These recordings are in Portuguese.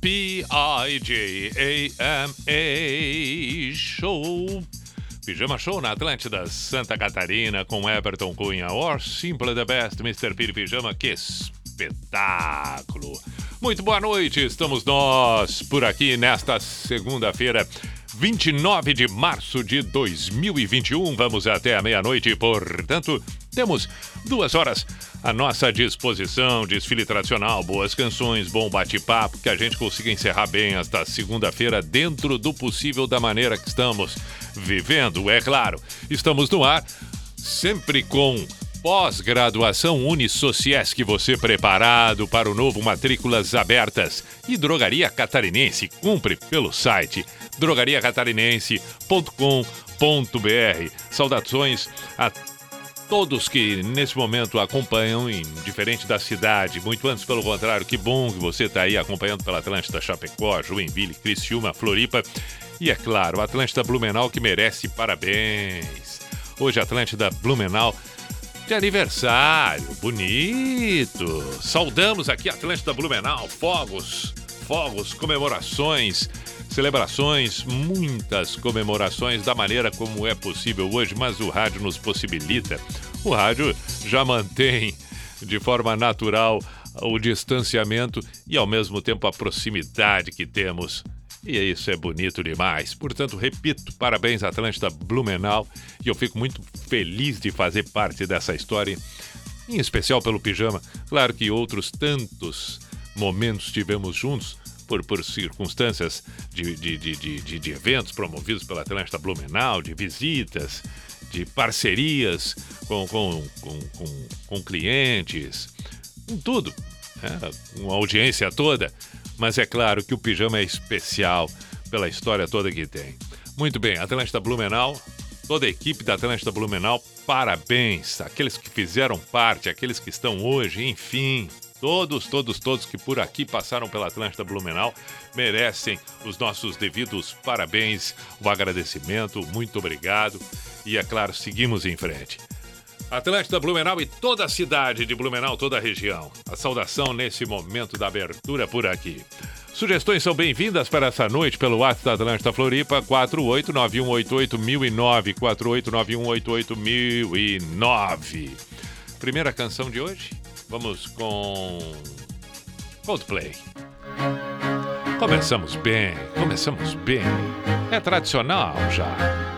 P-I-J-A-M-A Show. Pijama Show na Atlântida, Santa Catarina, com Everton Cunha. Or Simple the Best, Mr. Piri Pijama. Que espetáculo! Muito boa noite, estamos nós por aqui nesta segunda-feira. 29 de março de 2021. Vamos até a meia-noite, portanto, temos duas horas à nossa disposição. Desfile tradicional, boas canções, bom bate-papo, que a gente consiga encerrar bem esta segunda-feira dentro do possível da maneira que estamos vivendo. É claro, estamos no ar sempre com Pós-graduação Unisociesc, você preparado para o novo Matrículas Abertas. E Drogaria Catarinense, cumpre pelo site drogariacatarinense.com.br. Saudações a todos que nesse momento acompanham, indiferente da cidade, muito antes pelo contrário, que bom que você está aí acompanhando pela Atlântida Chapecó, Joinville, Criciúma, Floripa e, é claro, Atlântida Blumenau que merece parabéns. Hoje Atlântida Blumenau de aniversário, bonito. Saudamos aqui Atlântida Blumenau, fogos, fogos, comemorações, celebrações, muitas comemorações da maneira como é possível hoje, mas o rádio nos possibilita. O rádio já mantém de forma natural o distanciamento e ao mesmo tempo a proximidade que temos e isso é bonito demais. Portanto, repito, parabéns Atlântida Blumenau. E eu fico muito feliz de fazer parte dessa história, em especial pelo pijama. Claro que outros tantos momentos tivemos juntos, por, por circunstâncias de, de, de, de, de eventos promovidos pela Atlântida Blumenau, de visitas, de parcerias com, com, com, com, com clientes, com tudo. Né? Uma audiência toda. Mas é claro que o pijama é especial pela história toda que tem. Muito bem, Atlântida Blumenau, toda a equipe da Atlântida Blumenau, parabéns. Aqueles que fizeram parte, aqueles que estão hoje, enfim, todos, todos, todos que por aqui passaram pela Atlântida Blumenau merecem os nossos devidos parabéns, o agradecimento, muito obrigado. E é claro, seguimos em frente. Atlântida Blumenau e toda a cidade de Blumenau, toda a região. A saudação nesse momento da abertura por aqui. Sugestões são bem-vindas para essa noite pelo WhatsApp da Atlântida Floripa, 489188009, 489188009. Primeira canção de hoje, vamos com Coldplay. Começamos bem, começamos bem. É tradicional já.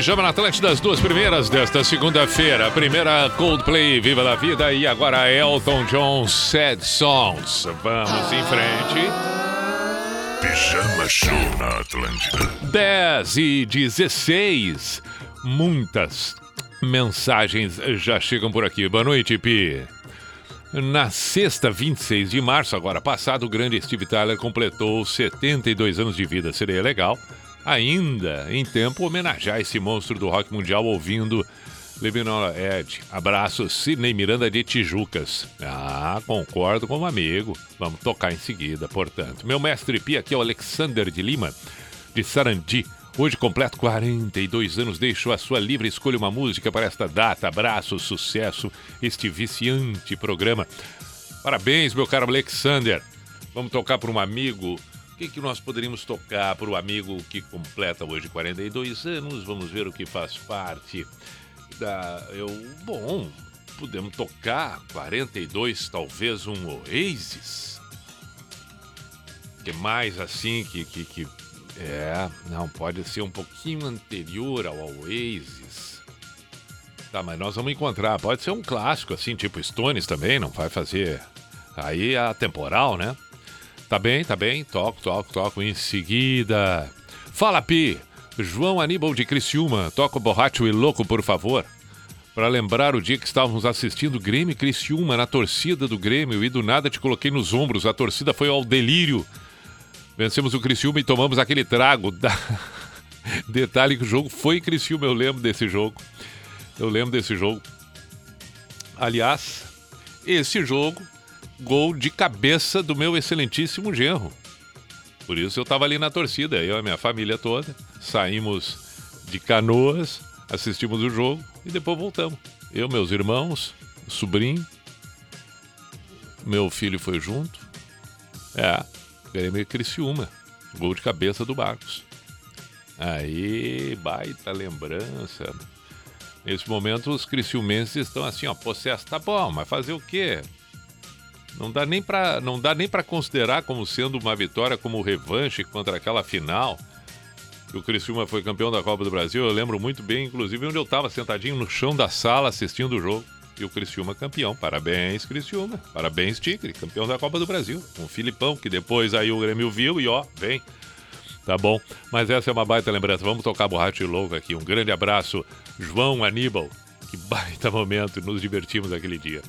Pijama na Atlântida, as duas primeiras desta segunda-feira. A primeira Coldplay, Viva la Vida e agora Elton John, Sad Songs. Vamos em frente. Pijama Show na Atlântida. 10 e 16. Muitas mensagens já chegam por aqui. Boa noite, Pi. Na sexta, 26 de março, agora passado, o grande Steve Tyler completou 72 anos de vida. Seria legal ainda em tempo homenagear esse monstro do rock mundial ouvindo Living on Edge. Abraço, Sidney Miranda de Tijucas. Ah, concordo com o um amigo. Vamos tocar em seguida, portanto. Meu mestre Pia aqui é o Alexander de Lima, de Sarandi. Hoje completo 42 anos, deixo a sua livre escolha uma música para esta data. Abraço, sucesso, este viciante programa. Parabéns, meu caro Alexander. Vamos tocar para um amigo que, que nós poderíamos tocar para o amigo que completa hoje 42 anos? Vamos ver o que faz parte da. Eu, bom, podemos tocar 42, talvez um Oasis. que mais assim que, que, que é, não, pode ser um pouquinho anterior ao Oasis. Tá, mas nós vamos encontrar. Pode ser um clássico, assim, tipo Stones também, não vai fazer. Aí a temporal, né? Tá bem, tá bem. Toco, toco, toco. Em seguida. Fala, Pi! João Aníbal de Criciúma. Toca o borracho e louco, por favor. Para lembrar o dia que estávamos assistindo Grêmio e Criciúma na torcida do Grêmio e do nada te coloquei nos ombros. A torcida foi ao delírio. Vencemos o Criciúma e tomamos aquele trago. Da... Detalhe que o jogo foi Criciúma, eu lembro desse jogo. Eu lembro desse jogo. Aliás, esse jogo, gol de cabeça do meu excelentíssimo genro. Por isso eu estava ali na torcida, eu e a minha família toda. Saímos de canoas, assistimos o jogo e depois voltamos. Eu, meus irmãos, sobrinho, meu filho foi junto. É, Grêmio Criciúma. Gol de cabeça do Marcos. Aí, baita lembrança. Nesse momento, os criciumenses estão assim, ó, possesso. Tá bom, mas fazer o quê? Não dá nem para não dá nem para considerar como sendo uma vitória como revanche contra aquela final. O Criciúma foi campeão da Copa do Brasil. Eu lembro muito bem, inclusive, onde eu estava sentadinho no chão da sala assistindo o jogo. E o Criciúma campeão. Parabéns, Criciúma. Parabéns, Tigre, campeão da Copa do Brasil. O Filipão, que depois aí o Grêmio viu e ó, vem. Tá bom? Mas essa é uma baita lembrança. Vamos tocar borracha louco aqui. Um grande abraço, João Aníbal. Que baita momento, nos divertimos aquele dia.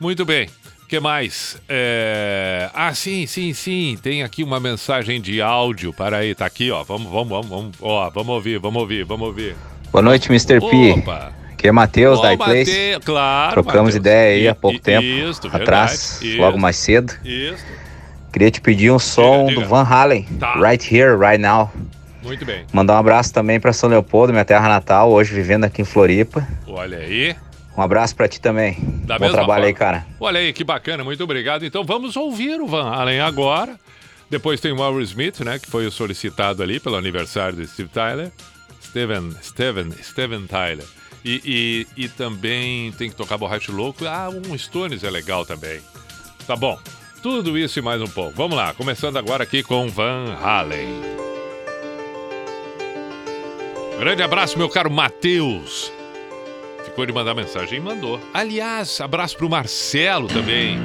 Muito bem. O que mais? É... Ah, sim, sim, sim. Tem aqui uma mensagem de áudio. Para aí, tá aqui, ó. Vamos, vamos, vamos, vamos. Ó, vamos ouvir, vamos ouvir, vamos ouvir. Boa noite, Mr. P. Opa! Aqui é Matheus da iPlace. Mate... Claro. Trocamos Mateus. ideia aí há pouco tempo isso, atrás, verdade, logo mais cedo. Isso. Queria te pedir um som diga, diga. do Van Halen, tá. Right Here, Right Now. Muito bem. Mandar um abraço também para São Leopoldo, minha terra natal, hoje vivendo aqui em Floripa. Olha aí. Um abraço para ti também. Da Bom trabalho forma. aí, cara. Olha aí, que bacana, muito obrigado. Então vamos ouvir o Van Halen agora. Depois tem o Will Smith, né, que foi solicitado ali pelo aniversário de Steve Tyler. Steven, Steven, Steven Tyler. E, e, e também tem que tocar borracha louco. Ah, um Stones é legal também. Tá bom. Tudo isso e mais um pouco. Vamos lá, começando agora aqui com Van Halen. Grande abraço, meu caro Matheus. Ficou de mandar mensagem e mandou. Aliás, abraço pro Marcelo também.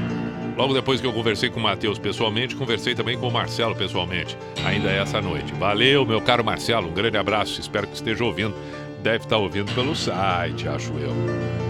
Logo depois que eu conversei com o Matheus pessoalmente, conversei também com o Marcelo pessoalmente, ainda essa noite. Valeu, meu caro Marcelo, um grande abraço, espero que esteja ouvindo deve estar ouvindo pelo site, acho eu.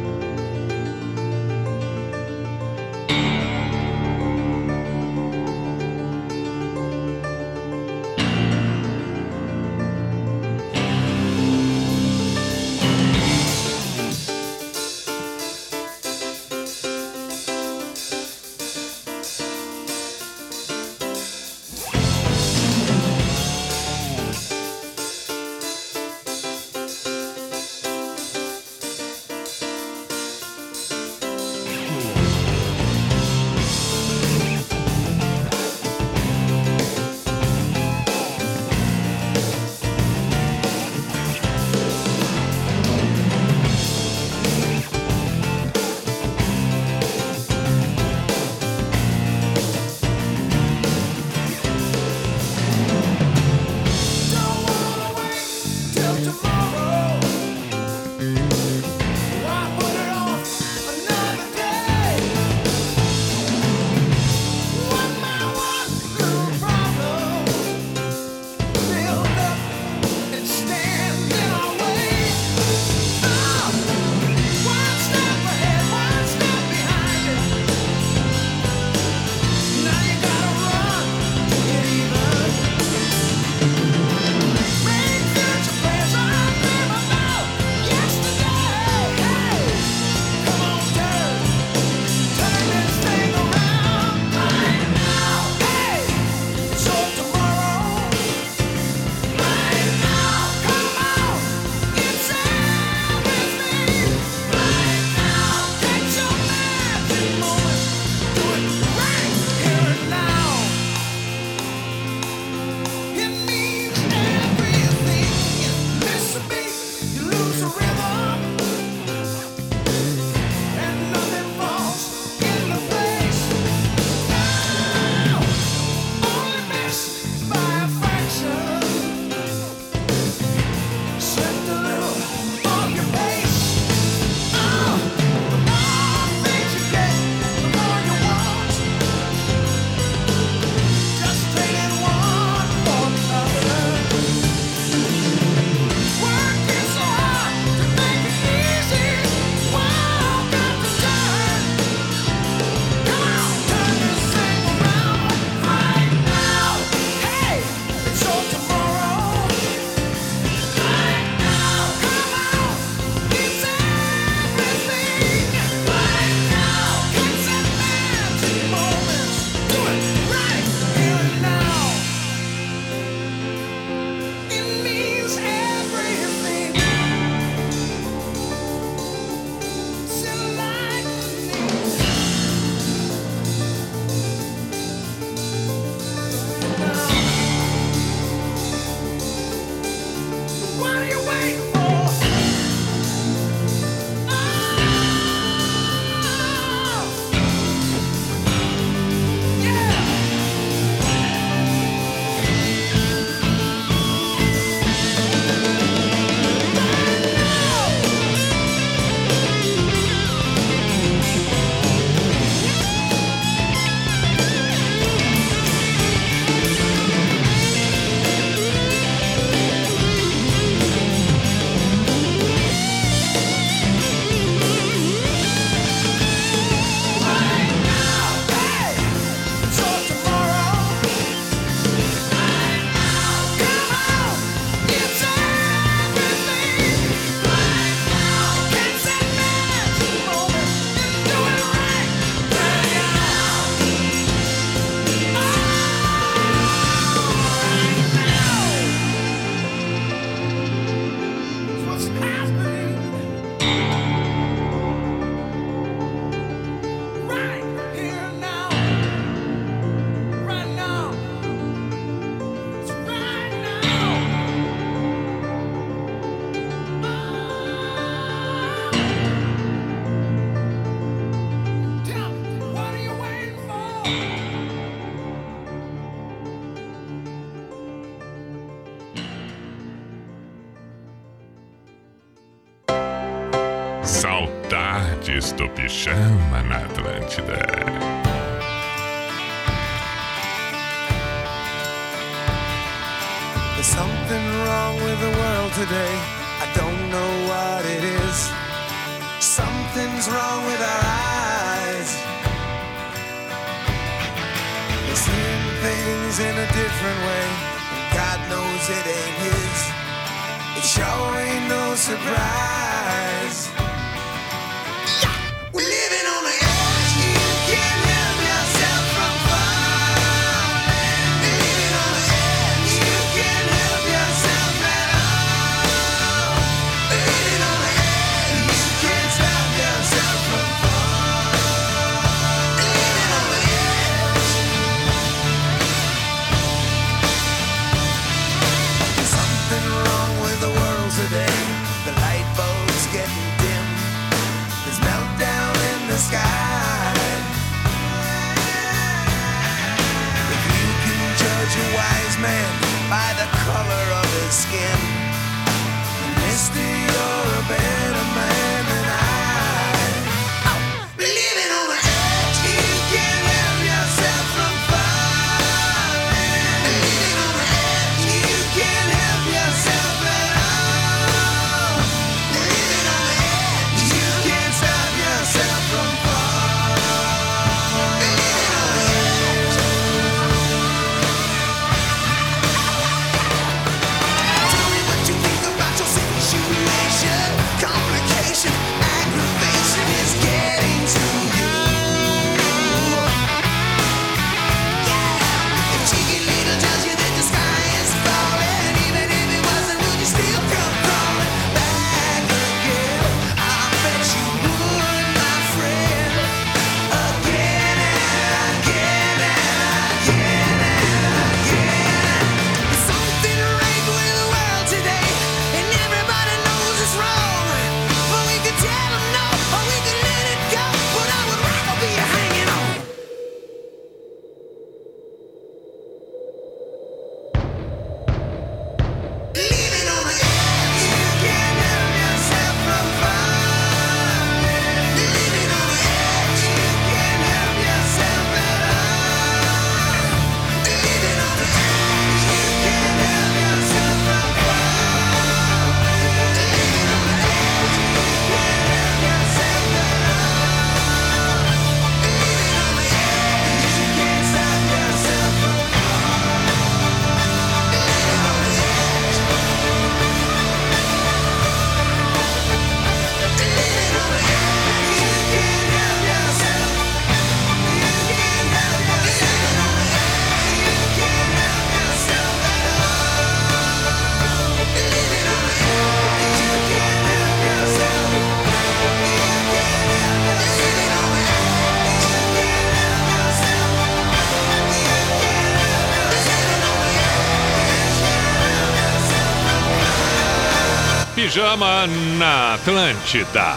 pijama na Atlântida.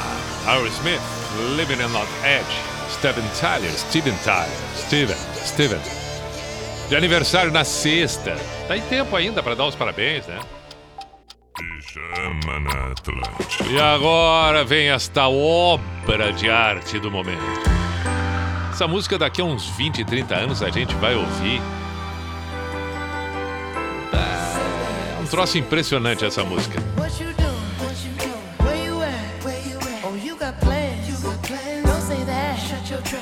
Smith, Living on the Edge. Steven Tyler, Steven Tyler, Steven, Steven. De aniversário na sexta. Tá em tempo ainda para dar os parabéns, né? Pijama na Atlântida. E agora vem esta obra de arte do momento. Essa música daqui a uns 20, 30 anos a gente vai ouvir. É um troço impressionante essa música.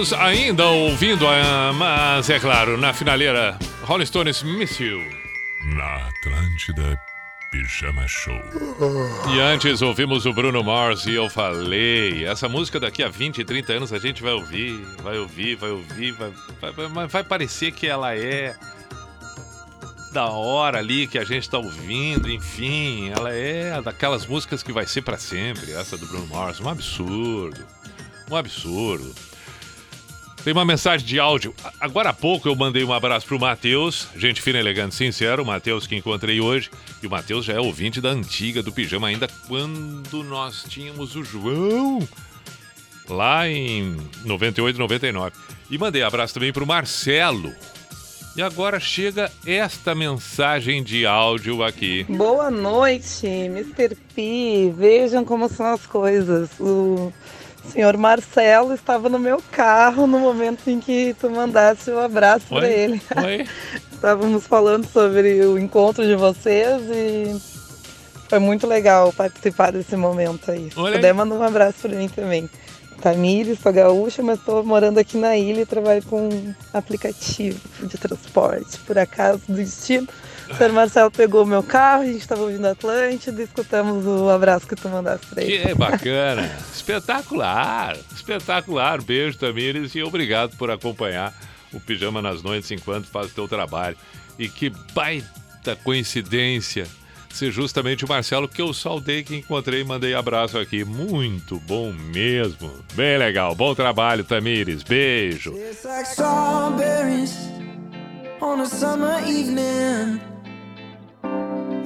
Estamos ainda ouvindo, a, mas é claro, na finaleira, Rolling Stones Miss You. Na Atlântida, Pijama Show. E antes ouvimos o Bruno Mars e eu falei, essa música daqui a 20, 30 anos a gente vai ouvir, vai ouvir, vai ouvir, vai, vai, vai, parecer que ela é da hora ali que a gente tá ouvindo, enfim, ela é daquelas músicas que vai ser para sempre, essa do Bruno Mars, um absurdo. Um absurdo. Tem uma mensagem de áudio. Agora há pouco eu mandei um abraço pro Matheus, gente fina, elegante, sincero, o Matheus que encontrei hoje. E o Matheus já é ouvinte da antiga do Pijama, ainda quando nós tínhamos o João lá em 98, 99. E mandei abraço também pro Marcelo. E agora chega esta mensagem de áudio aqui. Boa noite, Mr. P. Vejam como são as coisas. O senhor Marcelo estava no meu carro no momento em que tu mandasse o abraço Oi? para ele. Oi? Estávamos falando sobre o encontro de vocês e foi muito legal participar desse momento aí. Se Olha aí. puder, manda um abraço para mim também. Tamires, sou gaúcha, mas estou morando aqui na ilha e trabalho com um aplicativo de transporte. Por acaso, do destino, o senhor Marcelo pegou o meu carro, a gente estava ouvindo Atlântida escutamos o abraço que tu mandaste para ele. Que bacana! espetacular! Espetacular! Beijo, Tamires, e obrigado por acompanhar o Pijama nas Noites enquanto faz o teu trabalho. E que baita coincidência ser justamente o Marcelo que eu saudei, que encontrei e mandei abraço aqui. Muito bom mesmo. Bem legal. Bom trabalho, Tamires. Beijo. It's like strawberries on a summer evening,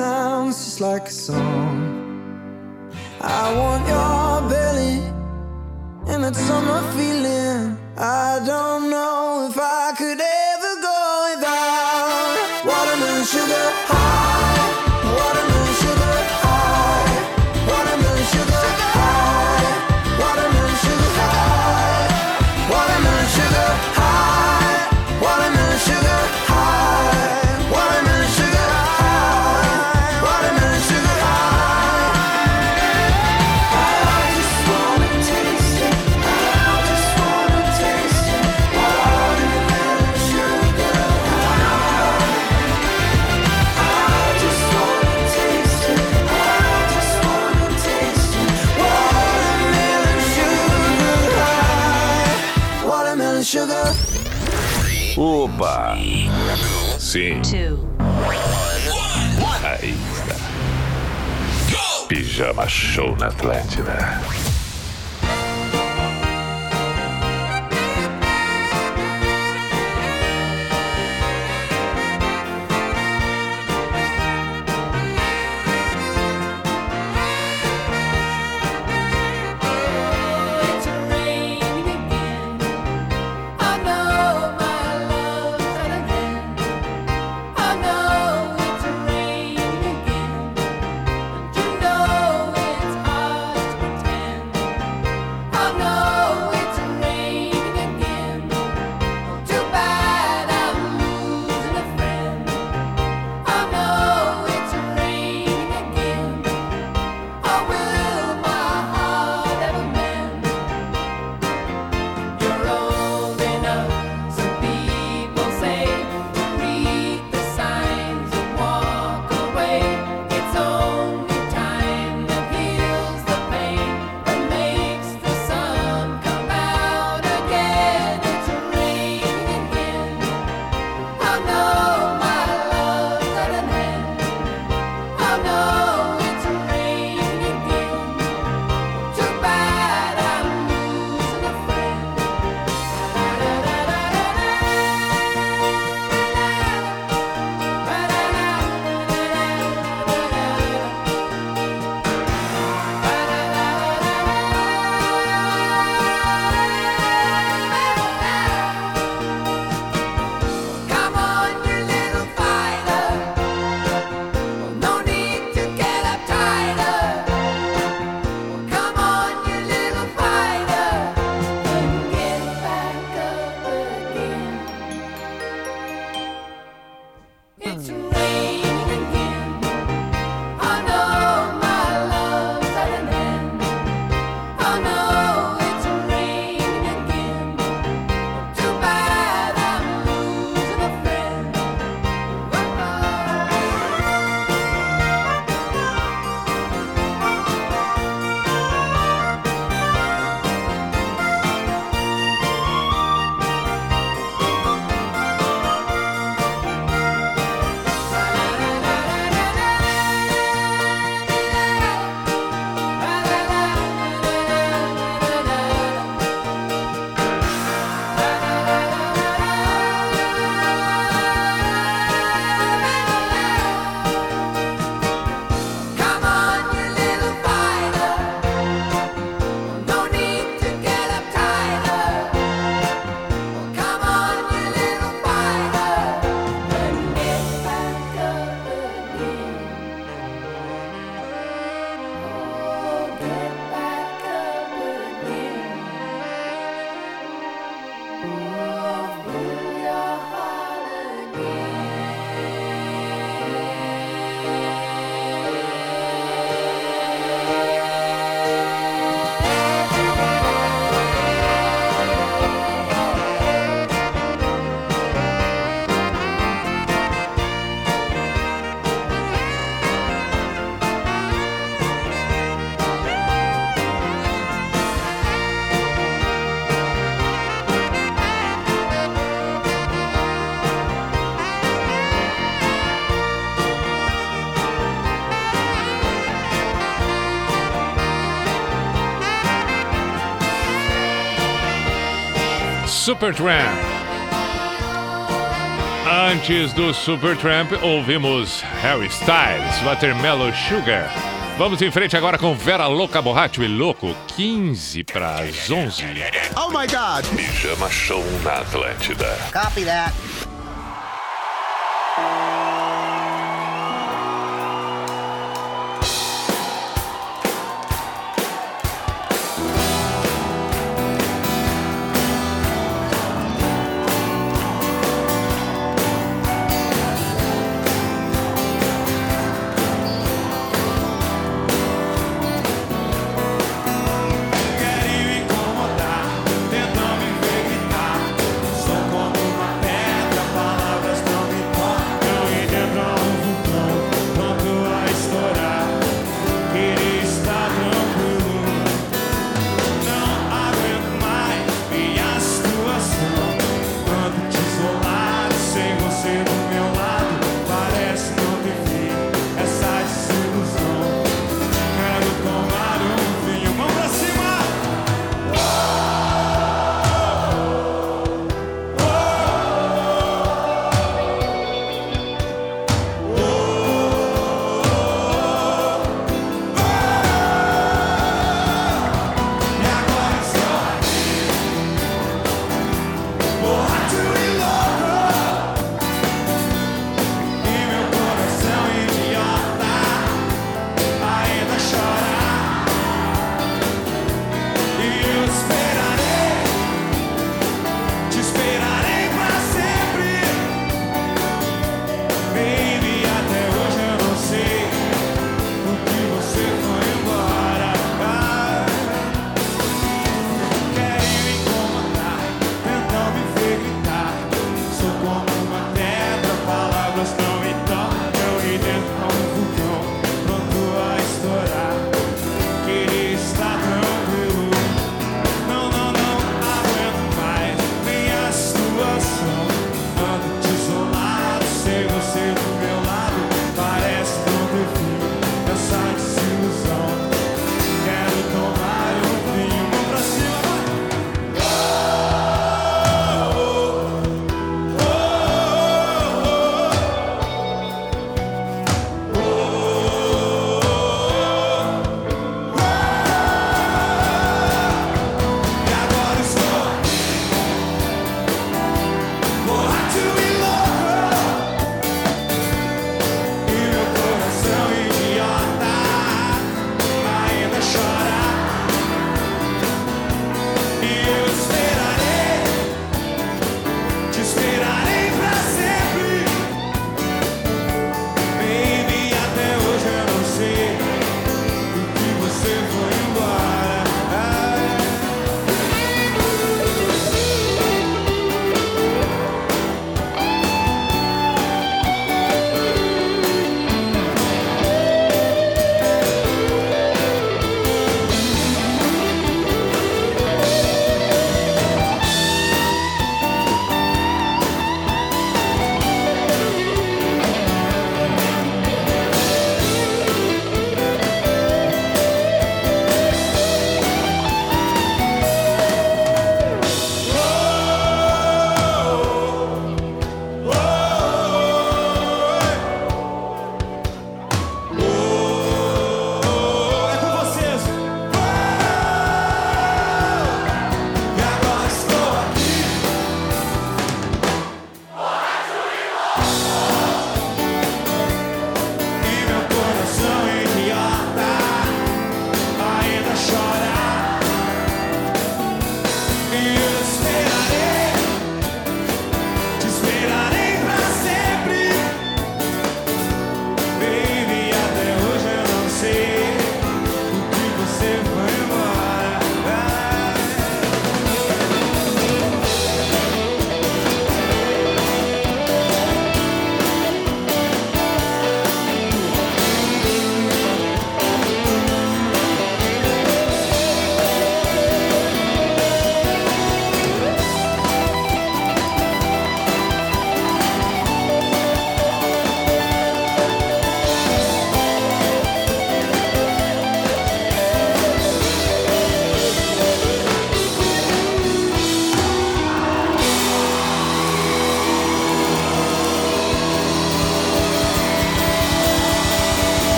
sounds just like Opa! Sim. Aí está. Pijama Show na Atlântida. Supertramp. Antes do Supertramp, ouvimos Harry Styles, Watermelon Sugar. Vamos em frente agora com Vera Louca Borracho e Louco, 15 para as 11. Oh my God! Pijama Show na Atlântida. Copy that.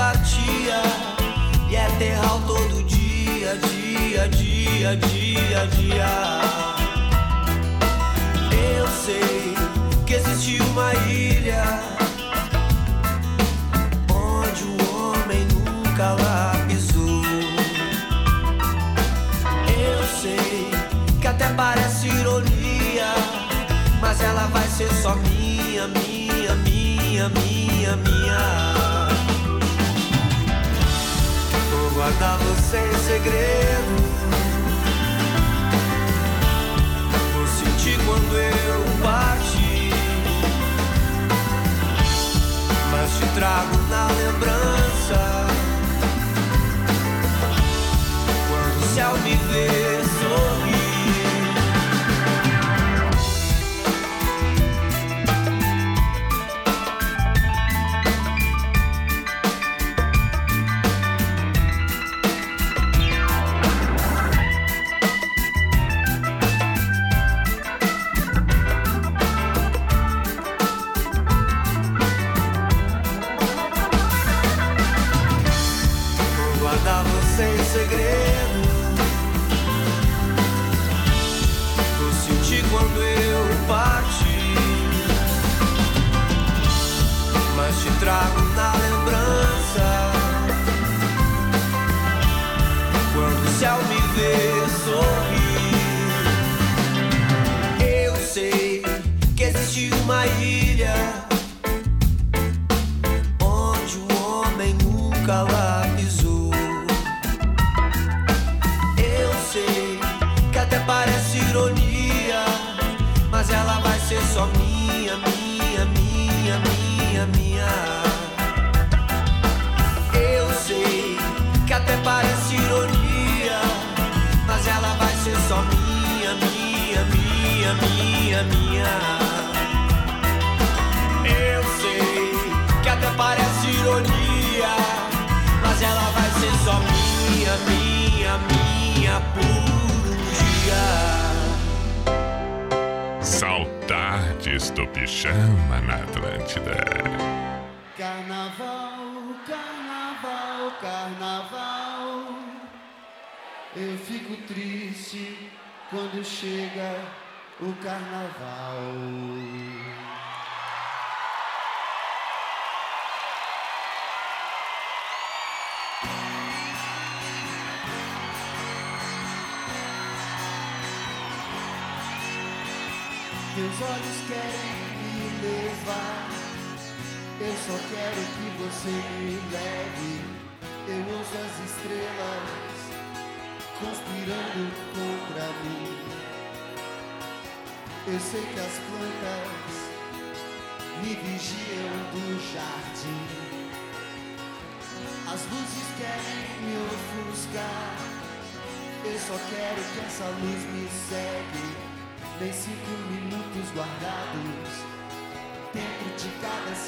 simpatia e é terral todo dia, dia, dia, dia, dia. Eu sei que existe uma ilha onde o homem nunca lá pisou. Eu sei que até parece ironia, mas ela vai ser só minha. guardar sem segredo. Vou sentir quando eu partir, mas te trago na lembrança. Quando o céu me ver.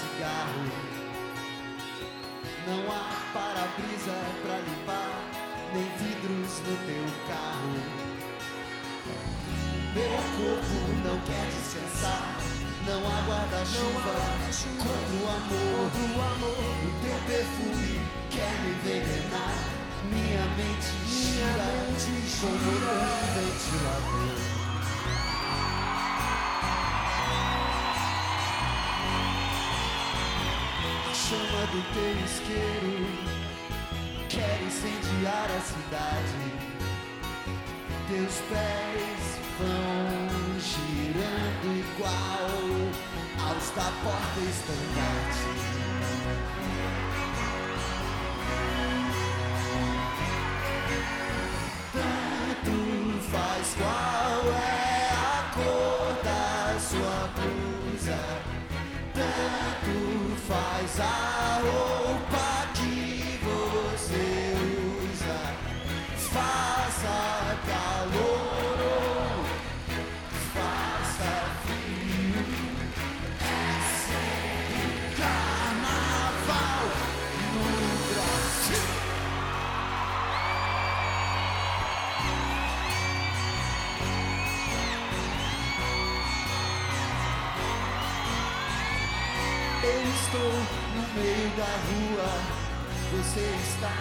Cigarro. Não há para-brisa pra limpar, nem vidros no teu carro. Meu corpo não quer descansar, não há guarda-chuva contra o amor. O teu perfume quer me envenenar, minha mente gira como um ventilador. Do teu isqueiro quer incendiar a cidade. Teus pés vão girando igual aos da porta estandarte. Tanto faz qual Tanto faz a roupa Eu estou no meio da rua, você está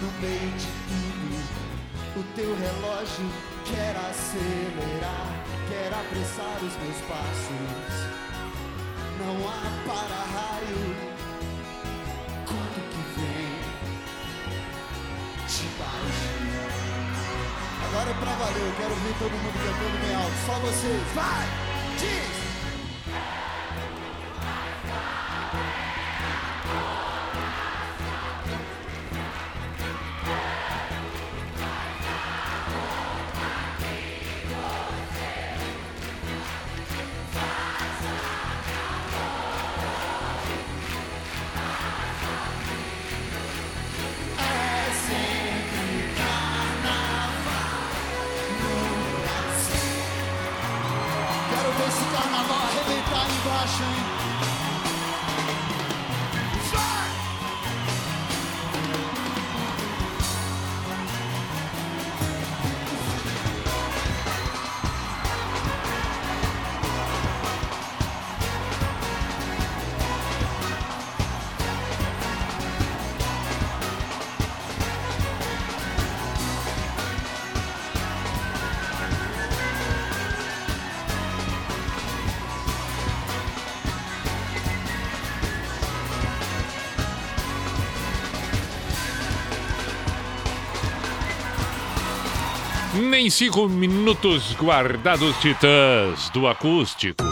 no meio de tudo. O teu relógio quer acelerar, quer apressar os meus passos. Não há para-raio, quando que vem de baixo. Agora é pra valer, eu quero ver todo mundo cantando bem alto, só vocês, vai! Diz! Nem cinco minutos guardados titãs do acústico.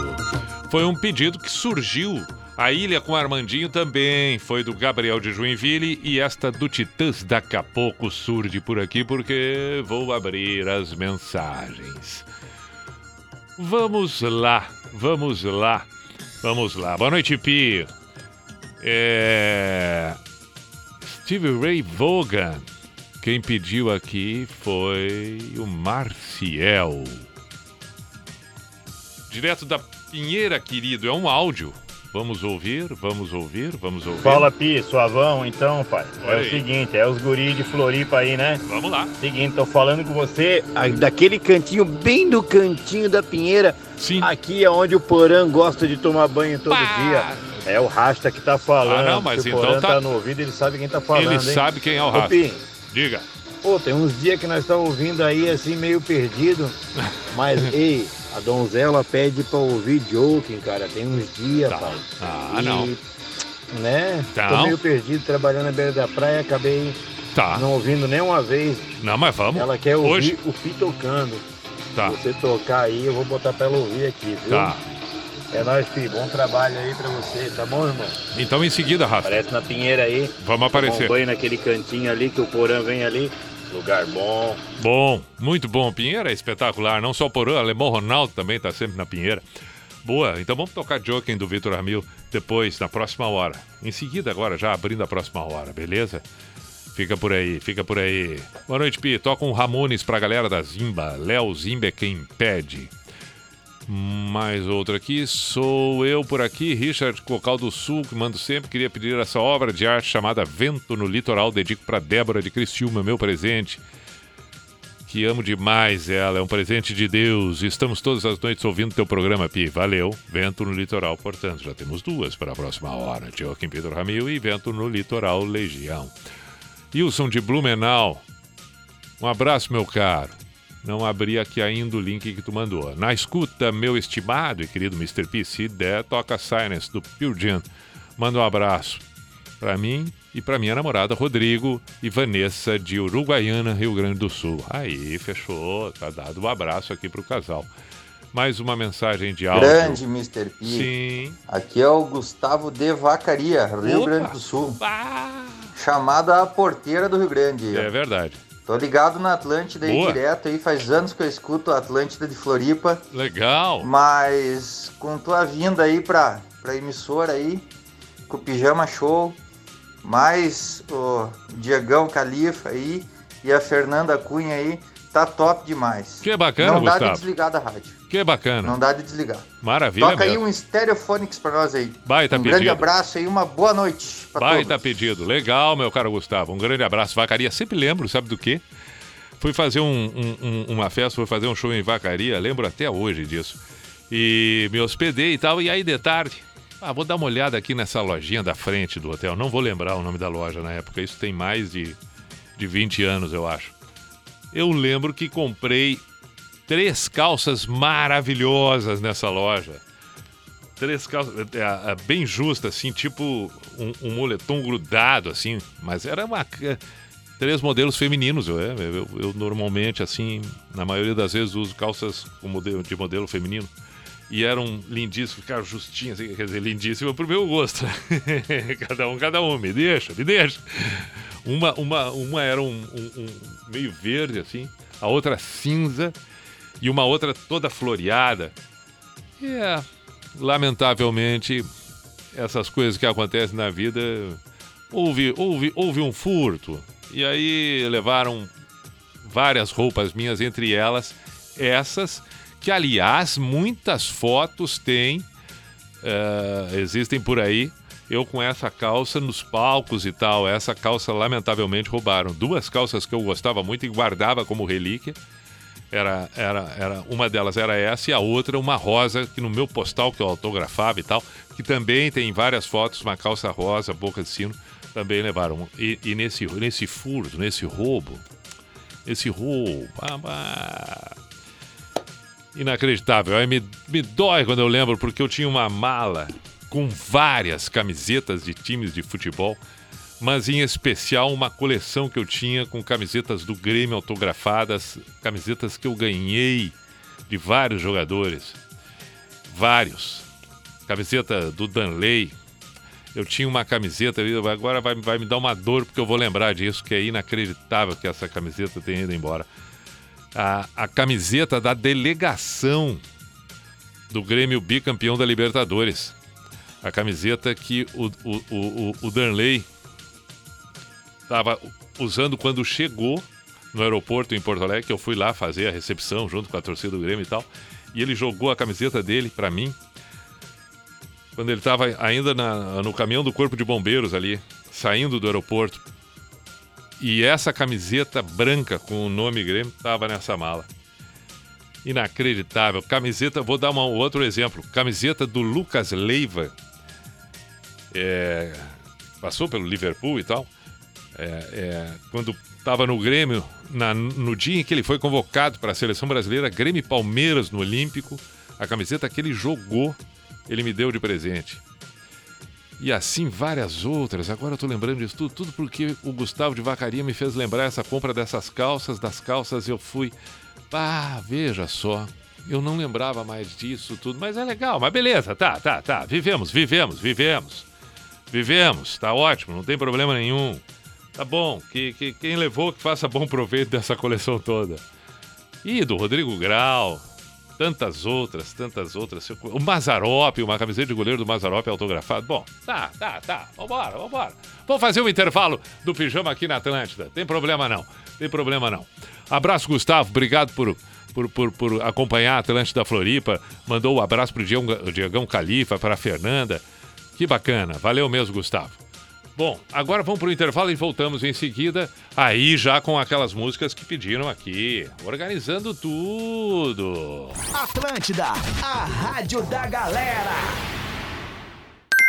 Foi um pedido que surgiu. A Ilha com Armandinho também foi do Gabriel de Joinville e esta do Titãs daqui a pouco surge por aqui porque vou abrir as mensagens. Vamos lá, vamos lá, vamos lá. Boa noite, Pi. É... Steve Ray Vaughan. Quem pediu aqui foi o Marciel. Direto da Pinheira, querido. É um áudio. Vamos ouvir, vamos ouvir, vamos ouvir. Fala, Pi, suavão, então, pai. Olha é aí. o seguinte, é os guris de Floripa aí, né? Vamos lá. Seguinte, tô falando com você daquele cantinho, bem do cantinho da Pinheira. Sim. Aqui é onde o Porã gosta de tomar banho todo dia. É o Rasta que tá falando. Ah, não, mas Se o então Porã tá- tá... no ouvido, ele sabe quem tá falando, Ele hein? sabe quem é o Ô, Rafa. Pi, Diga. Pô, tem uns dias que nós estamos ouvindo aí assim, meio perdido. Mas, ei, a donzela pede pra ouvir Joking, cara. Tem uns dias, pai. Ah, E, não. Né? Tá. Tô meio perdido trabalhando na beira da praia, acabei Tá. não ouvindo nem uma vez. Não, mas vamos. Ela quer ouvir Hoje. o Pi tocando. Tá. Se você tocar aí, eu vou botar pra ela ouvir aqui, viu? Tá. É nóis, Pi. Bom trabalho aí pra você, tá bom, irmão? Então em seguida, Rafa. Aparece na pinheira aí. Vamos aparecer. Banho naquele cantinho ali que o porã vem ali. Lugar bom. Bom, muito bom. Pinheira é espetacular. Não só o Alemão Ronaldo também tá sempre na Pinheira. Boa, então vamos tocar Joking do Vitor Ramil depois, na próxima hora. Em seguida, agora, já abrindo a próxima hora, beleza? Fica por aí, fica por aí. Boa noite, Pi. Toca um Ramones pra galera da Zimba. Léo Zimba é quem pede. Mais outra aqui, sou eu por aqui, Richard Cocal do Sul, que mando sempre. Queria pedir essa obra de arte chamada Vento no Litoral. Dedico para Débora de Criciúma, meu presente. Que amo demais ela, é um presente de Deus. Estamos todas as noites ouvindo teu programa, Pi. Valeu. Vento no Litoral, portanto, já temos duas para a próxima hora. Joaquim Pedro Ramil e Vento no Litoral Legião. Wilson de Blumenau. Um abraço, meu caro. Não abri aqui ainda o link que tu mandou. Na escuta, meu estimado e querido Mr. P, se der, toca Silence do Pure Jam. Manda um abraço para mim e para minha namorada Rodrigo e Vanessa de Uruguaiana, Rio Grande do Sul. Aí, fechou. Tá dado um abraço aqui pro casal. Mais uma mensagem de áudio. Grande Mr. P. Sim. Aqui é o Gustavo de Vacaria, Rio Opa! Grande do Sul. Chamada a porteira do Rio Grande. É verdade. Tô ligado na Atlântida aí direto aí, faz anos que eu escuto a Atlântida de Floripa. Legal. Mas com tua vinda aí pra, pra emissora aí, com o Pijama Show, mais o Diegão Califa aí e a Fernanda Cunha aí, tá top demais. Que bacana, Não dá de Gustavo. desligar da rádio. Que bacana. Não dá de desligar. Maravilha Toca aí mesmo. um Stereophonics pra nós aí. Baita um grande pedido. abraço aí, uma boa noite pra Baita todos. pedido. Legal, meu caro Gustavo. Um grande abraço. Vacaria, sempre lembro, sabe do quê? Fui fazer um- um- um- uma festa, fui fazer um show em Vacaria, lembro até hoje disso. E me hospedei e tal, e aí de tarde, ah, vou dar uma olhada aqui nessa lojinha da frente do hotel. Não vou lembrar o nome da loja na época, isso tem mais de, de 20 anos, eu acho. Eu lembro que comprei três calças maravilhosas nessa loja. Três calças, é, é, bem justas, assim, tipo um, um moletom grudado, assim, mas era uma. é, Três modelos femininos, eu, é, eu, eu normalmente, assim, na maioria das vezes uso calças modelo, de modelo feminino. E eram lindíssimos, ficaram justinhos, assim, quer dizer, lindíssimas pro meu gosto. cada um, cada um, me deixa, me deixa. Uma, uma, uma era um, um- um meio verde, assim, a outra cinza e uma outra toda floreada. É, lamentavelmente, essas coisas que acontecem na vida, houve, houve, houve um furto. E aí levaram várias roupas minhas, entre elas essas, que aliás muitas fotos têm, eh, existem por aí. Eu com essa calça nos palcos e tal. Essa calça, lamentavelmente, roubaram. Duas calças que eu gostava muito e guardava como relíquia. Era, era, era, uma delas era essa e a outra uma rosa, que no meu postal que eu autografava e tal, que também tem várias fotos, uma calça rosa, boca de sino, também levaram. E, e nesse, nesse furto, nesse roubo, esse roubo, ah, inacreditável. Aí me, me dói quando eu lembro, porque eu tinha uma mala com várias camisetas de times de futebol, mas em especial uma coleção que eu tinha com camisetas do Grêmio autografadas, camisetas que eu ganhei de vários jogadores. Vários. Camiseta do Danley. Eu tinha uma camiseta, agora vai, vai me dar uma dor porque eu vou lembrar disso, que é inacreditável que essa camiseta tenha ido embora. A, a camiseta da delegação do Grêmio bicampeão da Libertadores. A camiseta que o, o, o, o, Danley estava usando quando chegou no aeroporto em Porto Alegre, que eu fui lá fazer a recepção junto com a torcida do Grêmio e tal. E ele jogou a camiseta dele para mim quando ele estava ainda na- no caminhão do Corpo de Bombeiros ali, saindo do aeroporto. E essa camiseta branca com o nome Grêmio estava nessa mala. Inacreditável. Camiseta, vou dar um outro exemplo. Camiseta do Lucas Leiva. É, passou pelo Liverpool e tal. É, é, quando estava no Grêmio, na- no dia em que ele foi convocado para a seleção brasileira, Grêmio e Palmeiras no Olímpico, a camiseta que ele jogou, ele me deu de presente. E assim várias outras. Agora eu tô lembrando disso tudo, tudo porque o Gustavo de Vacaria me fez lembrar essa compra dessas calças. Das calças eu fui. Ah, veja só. Eu não lembrava mais disso tudo, mas é legal. Mas beleza, tá, tá, tá. Vivemos, vivemos, vivemos. Vivemos, tá ótimo, não tem problema nenhum. Tá bom, que, que quem levou que faça bom proveito dessa coleção toda. E do Rodrigo Grau, tantas outras, tantas outras. O Mazarop, uma camiseta de goleiro do Mazarop autografado. Bom, tá, tá, tá. Vambora, vambora. Vamos fazer o intervalo do pijama aqui na Atlântida. Tem problema não, tem problema não. Abraço, Gustavo. Obrigado por por, por, por acompanhar a Atlântida Floripa. Mandou um abraço pro Diegão, Diegão Califa, para a Fernanda. Que bacana. Valeu mesmo, Gustavo. Bom, agora vamos para o intervalo e voltamos em seguida, aí já com aquelas músicas que pediram aqui, organizando tudo. Atlântida, a rádio da galera.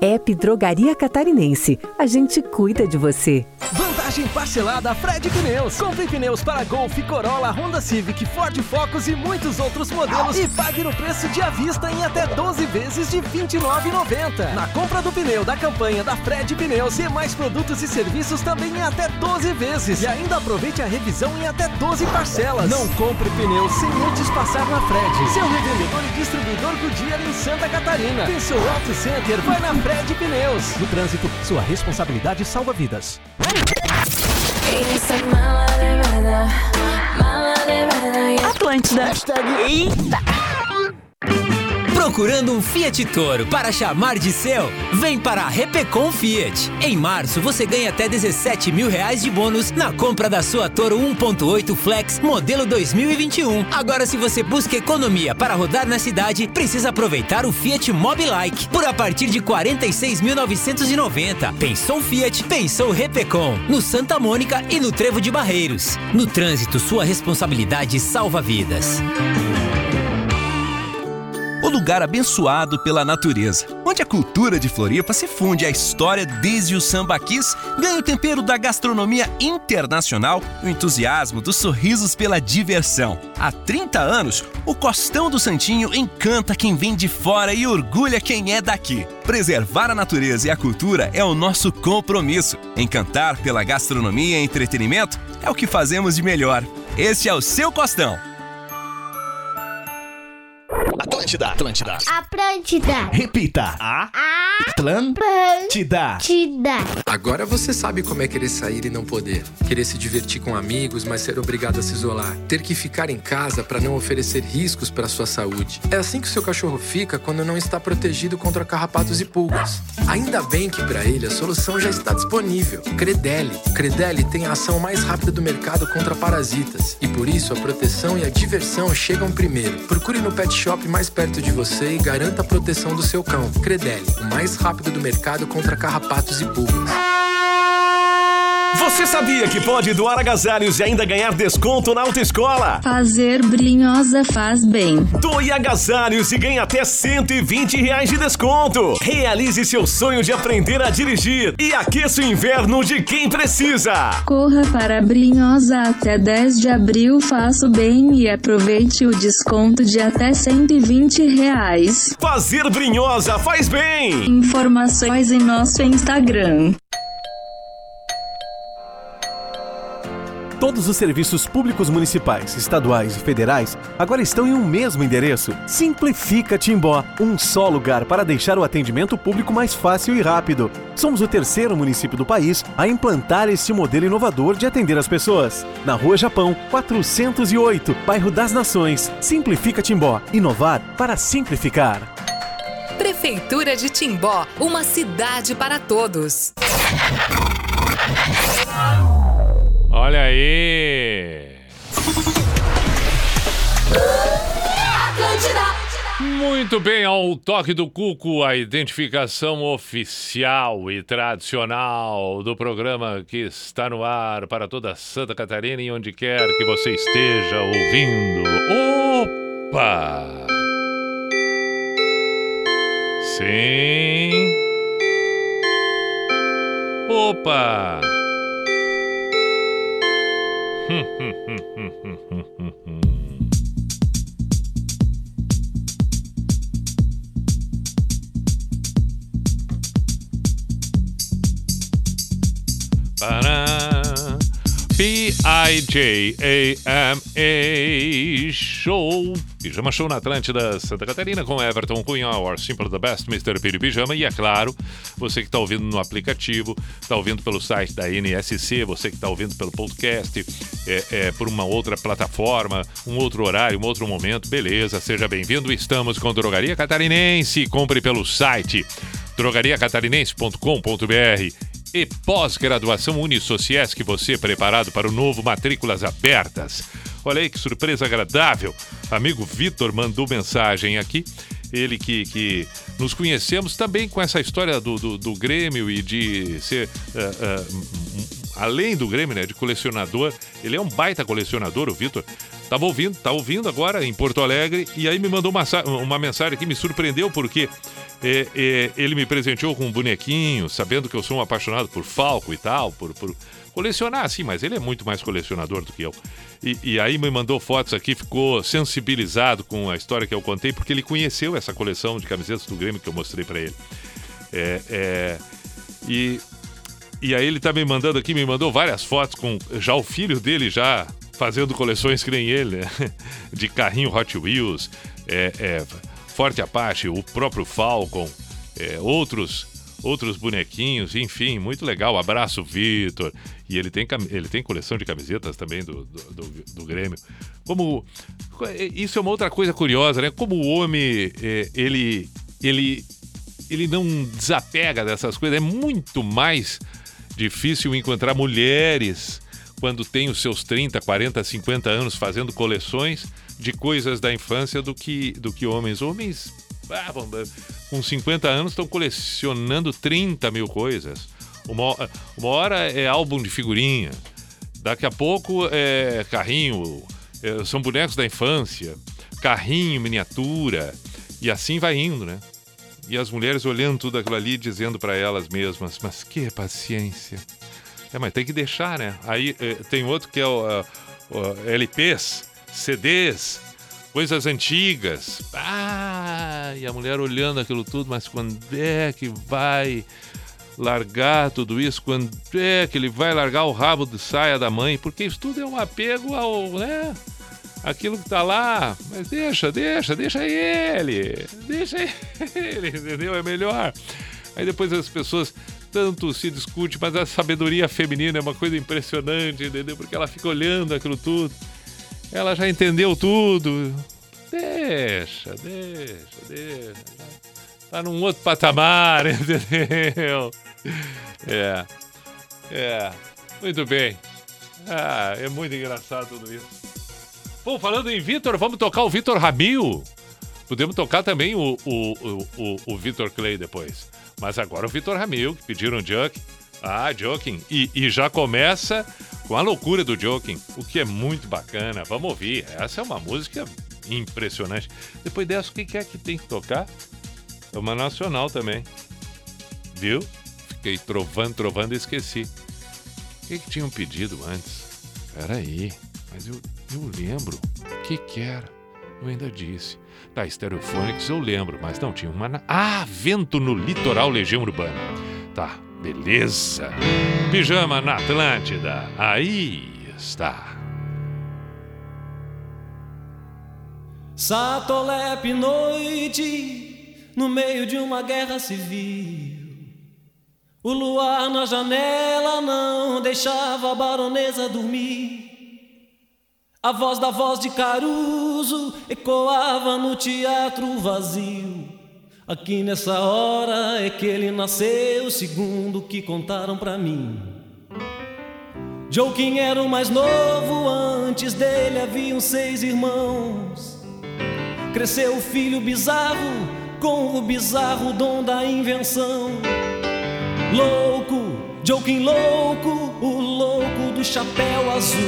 App Drogaria Catarinense. A gente cuida de você. Vantagem parcelada Fred Pneus. Compre pneus para Golf, Corolla, Honda Civic, Ford Focus e muitos outros modelos e pague no preço de à vista em até 12 vezes de R$ 29,90. Na compra do pneu da campanha da Fred Pneus e mais produtos e serviços também em até 12 vezes. E ainda aproveite a revisão em até 12 parcelas. Não compre pneus sem antes passar na Fred. Seu revendedor e distribuidor Goodyear em Santa Catarina. Pensou Auto Center, vai na Fred Pneus. No trânsito, sua responsabilidade salva vidas. Atlântida. Eita! Procurando um Fiat Toro para chamar de seu? Vem para a Repecon Fiat. Em março você ganha até 17 mil reais de bônus na compra da sua Toro 1.8 Flex modelo 2021. Agora se você busca economia para rodar na cidade, precisa aproveitar o Fiat Mobilike por a partir de 46.990. Pensou Fiat, pensou Repecon. No Santa Mônica e no Trevo de Barreiros. No trânsito, sua responsabilidade salva vidas. O lugar abençoado pela natureza, onde a cultura de Floripa se funde à história desde o sambaquis, ganha o tempero da gastronomia internacional e o entusiasmo dos sorrisos pela diversão. Há 30 anos, o Costão do Santinho encanta quem vem de fora e orgulha quem é daqui. Preservar a natureza e a cultura é o nosso compromisso. Encantar pela gastronomia e entretenimento é o que fazemos de melhor. Este é o seu Costão. Atlântida. Atlântida. Atlântida. Repita. A. Atlântida. Atlântida. Agora você sabe como é querer sair e não poder. Querer se divertir com amigos, mas ser obrigado a se isolar. Ter que ficar em casa para não oferecer riscos para sua saúde. É assim que o seu cachorro fica quando não está protegido contra carrapatos e pulgas. Ainda bem que para ele a solução já está disponível. Credelli. Credelli tem a ação mais rápida do mercado contra parasitas. E por isso a proteção e a diversão chegam primeiro. Procure no pet shop mais perto de você e garanta a proteção do seu cão. Credelli, o mais rápido do mercado contra carrapatos e pulgas. Você sabia que pode doar agasalhos e ainda ganhar desconto na autoescola? Fazer brinhosa faz bem. Doe agasalhos e ganhe até 120 reais de desconto. Realize seu sonho de aprender a dirigir e aqueça o inverno de quem precisa. Corra para a Brinhosa até 10 de abril, faça o bem e aproveite o desconto de até 120 reais. Fazer brinhosa faz bem. Informações em nosso Instagram. Todos os serviços públicos municipais, estaduais e federais agora estão em um mesmo endereço. Simplifica Timbó, um só lugar para deixar o atendimento público mais fácil e rápido. Somos o terceiro município do país a implantar este modelo inovador de atender as pessoas. Na Rua Japão, 408, bairro das Nações. Simplifica Timbó, inovar para simplificar. Prefeitura de Timbó, uma cidade para todos. Olha aí! Muito bem, ao toque do Cuco, a identificação oficial e tradicional do programa que está no ar para toda Santa Catarina e onde quer que você esteja ouvindo. Opa! Sim. Opa! P I J A M A. Show Pijama Show na Atlântida, Santa Catarina, com Everton Cunha, Our Simple the Best, Mr. Piri Pijama. E é claro, você que está ouvindo no aplicativo, está ouvindo pelo site da NSC, você que está ouvindo pelo podcast, é, é, por uma outra plataforma, um outro horário, um outro momento, beleza, seja bem-vindo. Estamos com Drogaria Catarinense. Compre pelo site drogariacatarinense.com.br e pós-graduação Unisociesc, você preparado para o novo Matrículas Abertas. Olha aí que surpresa agradável. Amigo Vitor mandou mensagem aqui. Ele que, que nos conhecemos também com essa história do, do, do Grêmio e de ser. m- m- além do Grêmio, né? De colecionador. Ele é um baita colecionador, o Vitor. Tava ouvindo, tá ouvindo agora em Porto Alegre e aí me mandou uma, uma mensagem que me surpreendeu porque é, é, ele me presenteou com um bonequinho, sabendo que eu sou um apaixonado por Falco e tal, por, por colecionar, assim, mas ele é muito mais colecionador do que eu. E, e aí me mandou fotos aqui, ficou sensibilizado com a história que eu contei, porque ele conheceu essa coleção de camisetas do Grêmio que eu mostrei pra ele. É, é, e, e aí ele tá me mandando aqui, me mandou várias fotos com já o filho dele já fazendo coleções que nem ele, né? De carrinho Hot Wheels, é, é, Forte Apache, o próprio Falcon, é, outros outros bonequinhos, enfim, muito legal. Abraço, Vitor. E ele tem, ele tem coleção de camisetas também do, do, do- do Grêmio. Como. Isso é uma outra coisa curiosa, né? Como o homem, é, ele, ele, ele não desapega dessas coisas. É muito mais difícil encontrar mulheres quando tem os seus 30, 40, 50 anos fazendo coleções de coisas da infância do que, do que homens. Homens, ah, com 50 anos, estão colecionando 30 mil coisas. Uma, uma hora é álbum de figurinha, daqui a pouco é carrinho, é, são bonecos da infância, carrinho, miniatura, e assim vai indo, né? E as mulheres olhando tudo aquilo ali, dizendo para elas mesmas, mas que paciência. É, mas tem que deixar, né? Aí eh, tem outro que é o, ah, o LPs, CDs, coisas antigas. Ah, e a mulher olhando aquilo tudo, mas quando é que vai largar tudo isso? Quando é que ele vai largar o rabo de saia da mãe? Porque isso tudo é um apego ao, né? Aquilo que tá lá, mas deixa, deixa, deixa ele, deixa ele, entendeu? É melhor. Aí depois as pessoas tanto se discute, mas a sabedoria feminina é uma coisa impressionante, entendeu? Porque ela fica olhando aquilo tudo. Ela já entendeu tudo. Deixa, deixa, deixa. Tá num outro patamar, entendeu? É. É. Muito bem. Ah, é muito engraçado tudo isso. Pô, falando em Vitor, vamos tocar o Vitor Ramil. Podemos tocar também o, o, o, o, o Vitor Clay depois. Mas agora o Vitor Ramil, que pediram Juck. Ah, Joking. E, e já começa com a loucura do Joking, o que é muito bacana. Vamos ouvir. Essa é uma música impressionante. Depois dessa, o que é que tem que tocar? É uma nacional também. Viu? Fiquei trovando, trovando e esqueci. O que, que tinham pedido antes? Peraí, mas eu, eu lembro. O que que era? Eu ainda disse. Tá, Stereophonics eu lembro, mas não tinha uma. Ah, Vento no Litoral Legião Urbana. Tá, beleza. Pijama na Atlântida. Aí está. Satolepe noite, no meio de uma guerra civil. O luar na janela não deixava a baronesa dormir. A voz da voz de Caruso ecoava no teatro vazio. Aqui nessa hora é que ele nasceu, segundo que contaram pra mim. Joaquim era o mais novo, antes dele haviam seis irmãos. Cresceu o filho bizarro, com o bizarro dom da invenção. Louco, Joaquim louco, o louco do chapéu azul.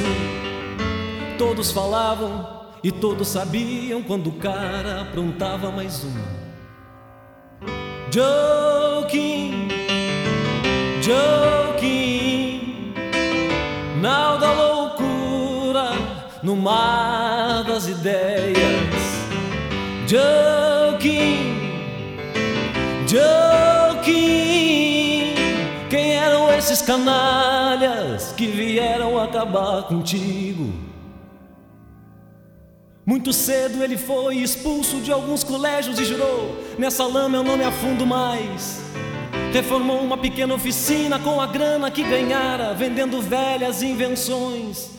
Todos falavam e todos sabiam quando o cara aprontava mais um. Joaquim, Joaquim, nau da loucura no mar das ideias. Joaquim, Joaquim, quem eram esses canalhas que vieram acabar contigo? Muito cedo ele foi expulso de alguns colégios e jurou: Nessa lama eu não me afundo mais. Reformou uma pequena oficina com a grana que ganhara, vendendo velhas invenções.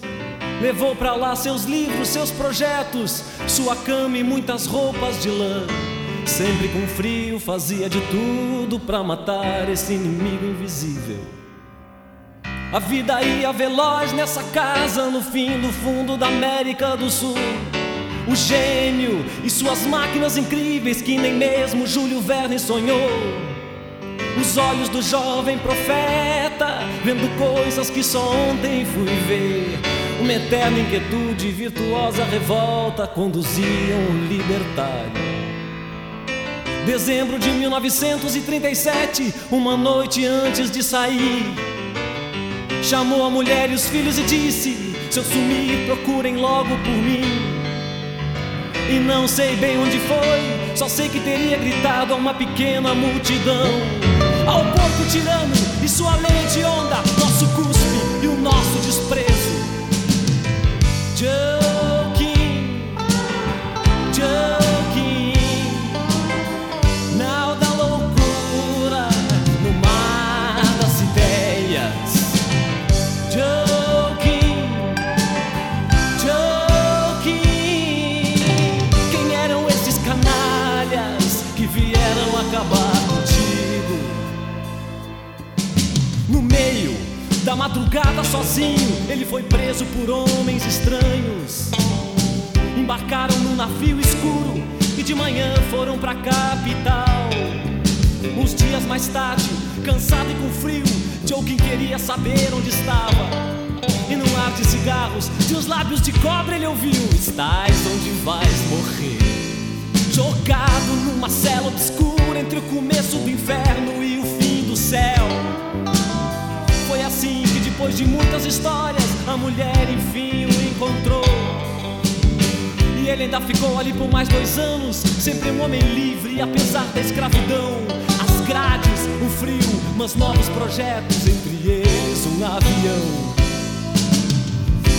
Levou pra lá seus livros, seus projetos, sua cama e muitas roupas de lã. Sempre com frio fazia de tudo pra matar esse inimigo invisível. A vida ia veloz nessa casa no fim do fundo da América do Sul. O gênio e suas máquinas incríveis que nem mesmo Júlio Verne sonhou. Os olhos do jovem profeta, vendo coisas que só ontem fui ver. Uma eterna inquietude virtuosa revolta conduziam o libertário. Dezembro de 1937, uma noite antes de sair, chamou a mulher e os filhos e disse: Se eu sumir, procurem logo por mim. E não sei bem onde foi, só sei que teria gritado a uma pequena multidão: Ao porco tirano e sua lei de onda, nosso cuspe e o nosso desprezo. Madrugada, sozinho, ele foi preso por homens estranhos. Embarcaram num navio escuro e de manhã foram pra capital. Uns dias mais tarde, cansado e com frio, Joking queria saber onde estava. E num ar de cigarros, de uns lábios de cobre, ele ouviu: Estás onde vais morrer. Jogado numa cela obscura entre o começo do inferno e o fim do céu. Que depois de muitas histórias, a mulher enfim o encontrou. E ele ainda ficou ali por mais dois anos, sempre um homem livre, apesar da escravidão. As grades, o frio, mas novos projetos, entre eles um avião.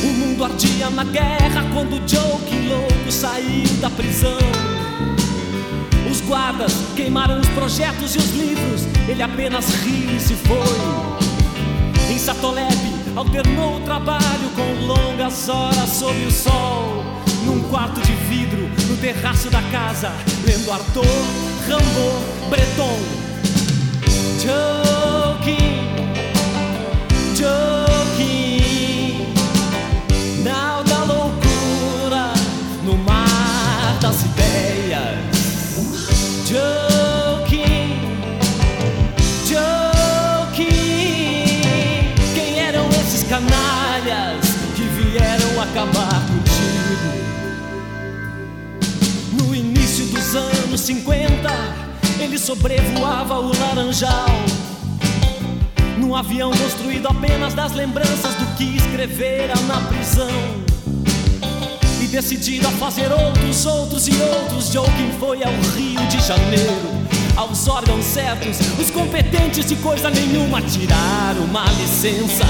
O mundo ardia na guerra quando Joe, louco, saiu da prisão. Os guardas queimaram os projetos e os livros, ele apenas riu e se foi. Em Satoleb, alternou o trabalho com longas horas sob o sol. Num quarto de vidro, no terraço da casa, lendo Arthur, Rambo, Breton. Joking, 50, ele sobrevoava o Laranjal. Num avião construído apenas das lembranças do que escrevera na prisão. E decidido a fazer outros, outros e outros, Joking foi ao Rio de Janeiro. Aos órgãos certos, os competentes de coisa nenhuma tiraram uma licença.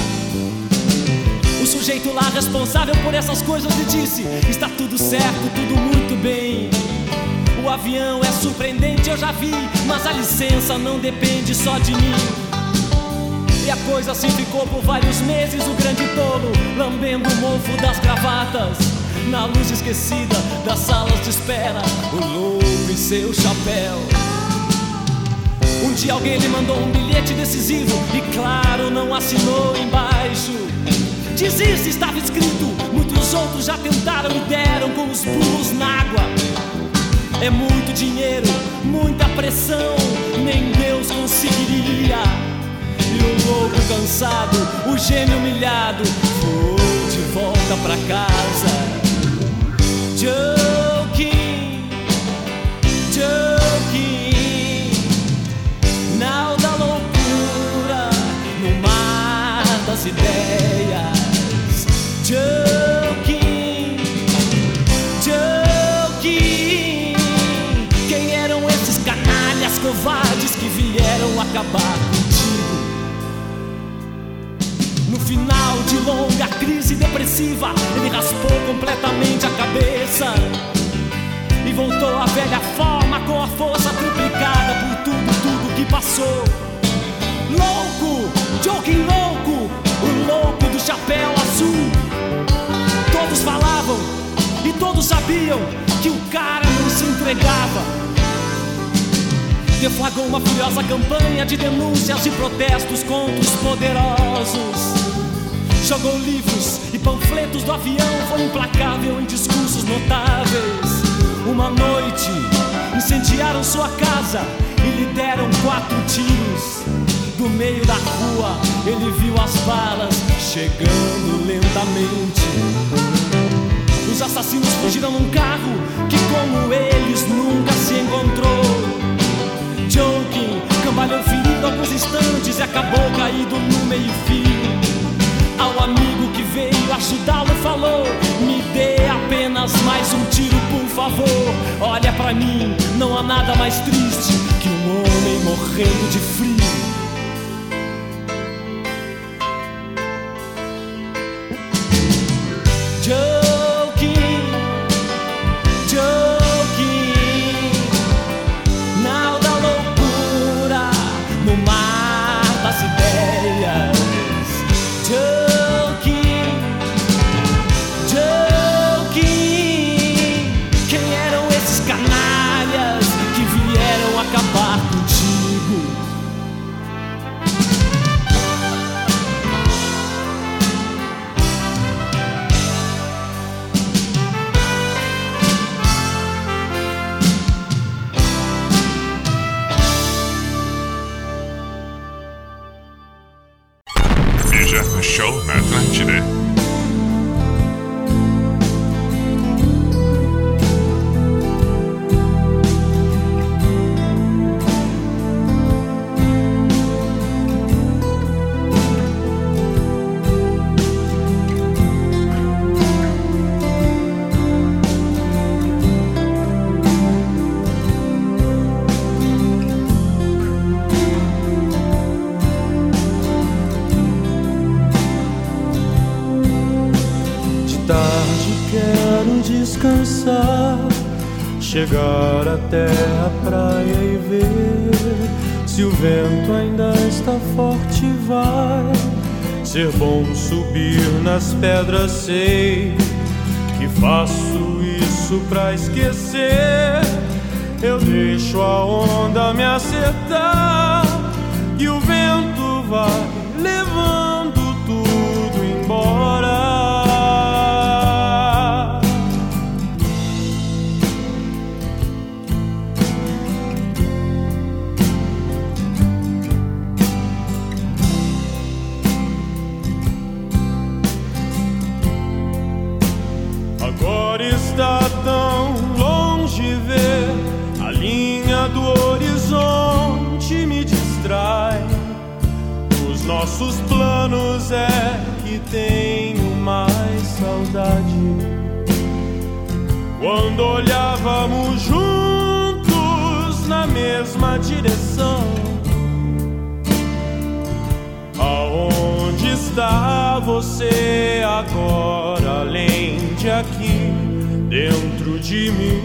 O sujeito lá responsável por essas coisas lhe disse: Está tudo certo, tudo muito bem. Avião é surpreendente, eu já vi, mas a licença não depende só de mim. E a coisa assim ficou por vários meses, o grande tolo lambendo o mofo das gravatas. Na luz esquecida das salas de espera, o louco e seu chapéu. Um dia alguém lhe mandou um bilhete decisivo e, claro, não assinou embaixo. Desiste, estava escrito. Muitos outros já tentaram e deram com os burros na água. É muito dinheiro, muita pressão, nem Deus conseguiria. E o louco cansado, o gênio humilhado, foi de volta pra casa. Joking, joking, nau da loucura no mar das ideias. Joking, acabar contigo? No final de longa crise depressiva, ele raspou completamente a cabeça e voltou à velha forma com a força triplicada por tudo, tudo que passou. Louco, joking louco, o louco do chapéu azul. Todos falavam e todos sabiam que o cara não se entregava. Deflagrou uma furiosa campanha de denúncias e protestos contra os poderosos. Jogou livros e panfletos do avião, foi implacável em discursos notáveis. Uma noite incendiaram sua casa e lhe deram quatro tiros. Do meio da rua ele viu as balas chegando lentamente. Os assassinos fugiram num carro que, como eles, nunca se encontrou. Cambalhou ferido alguns instantes e acabou caído no meio-fio. Ao amigo que veio ajudá-lo, falou: Me dê apenas mais um tiro, por favor. Olha pra mim, não há nada mais triste que um homem morrendo de frio. Nas pedras, sei que faço isso pra esquecer. Eu deixo a onda me acertar olhávamos juntos na mesma direção. Aonde está você agora, além de aqui, dentro de mim?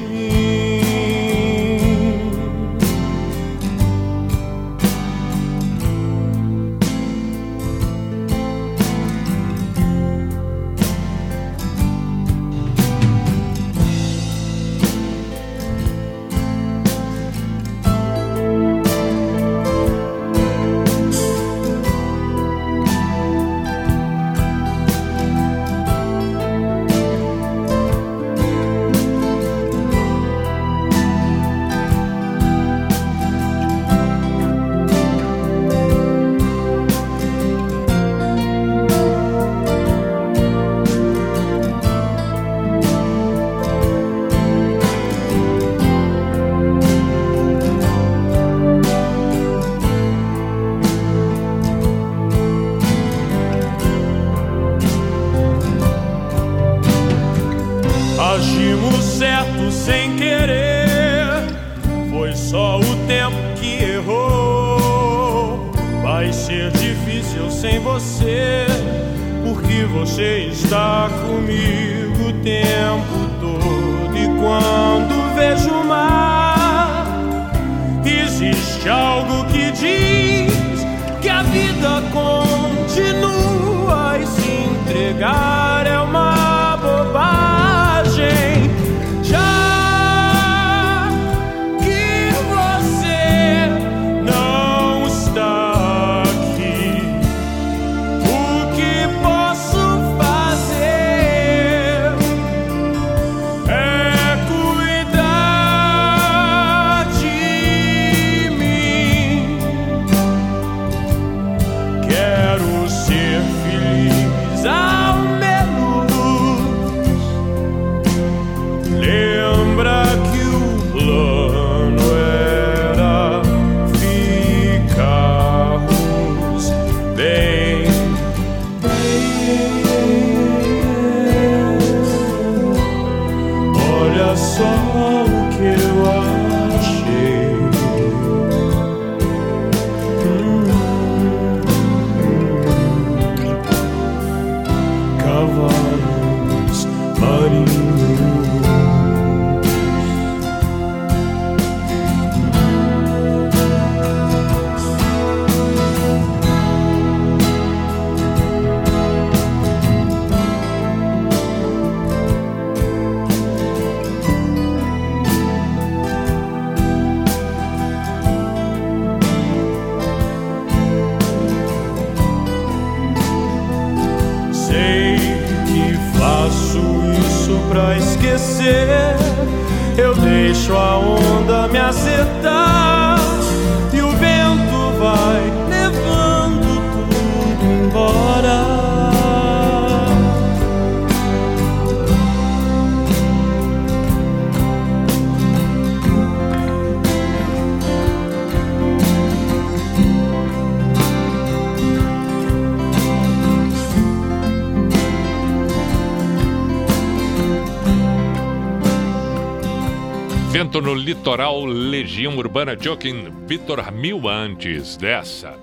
Urbana Joking, Vitor Mil antes dessa.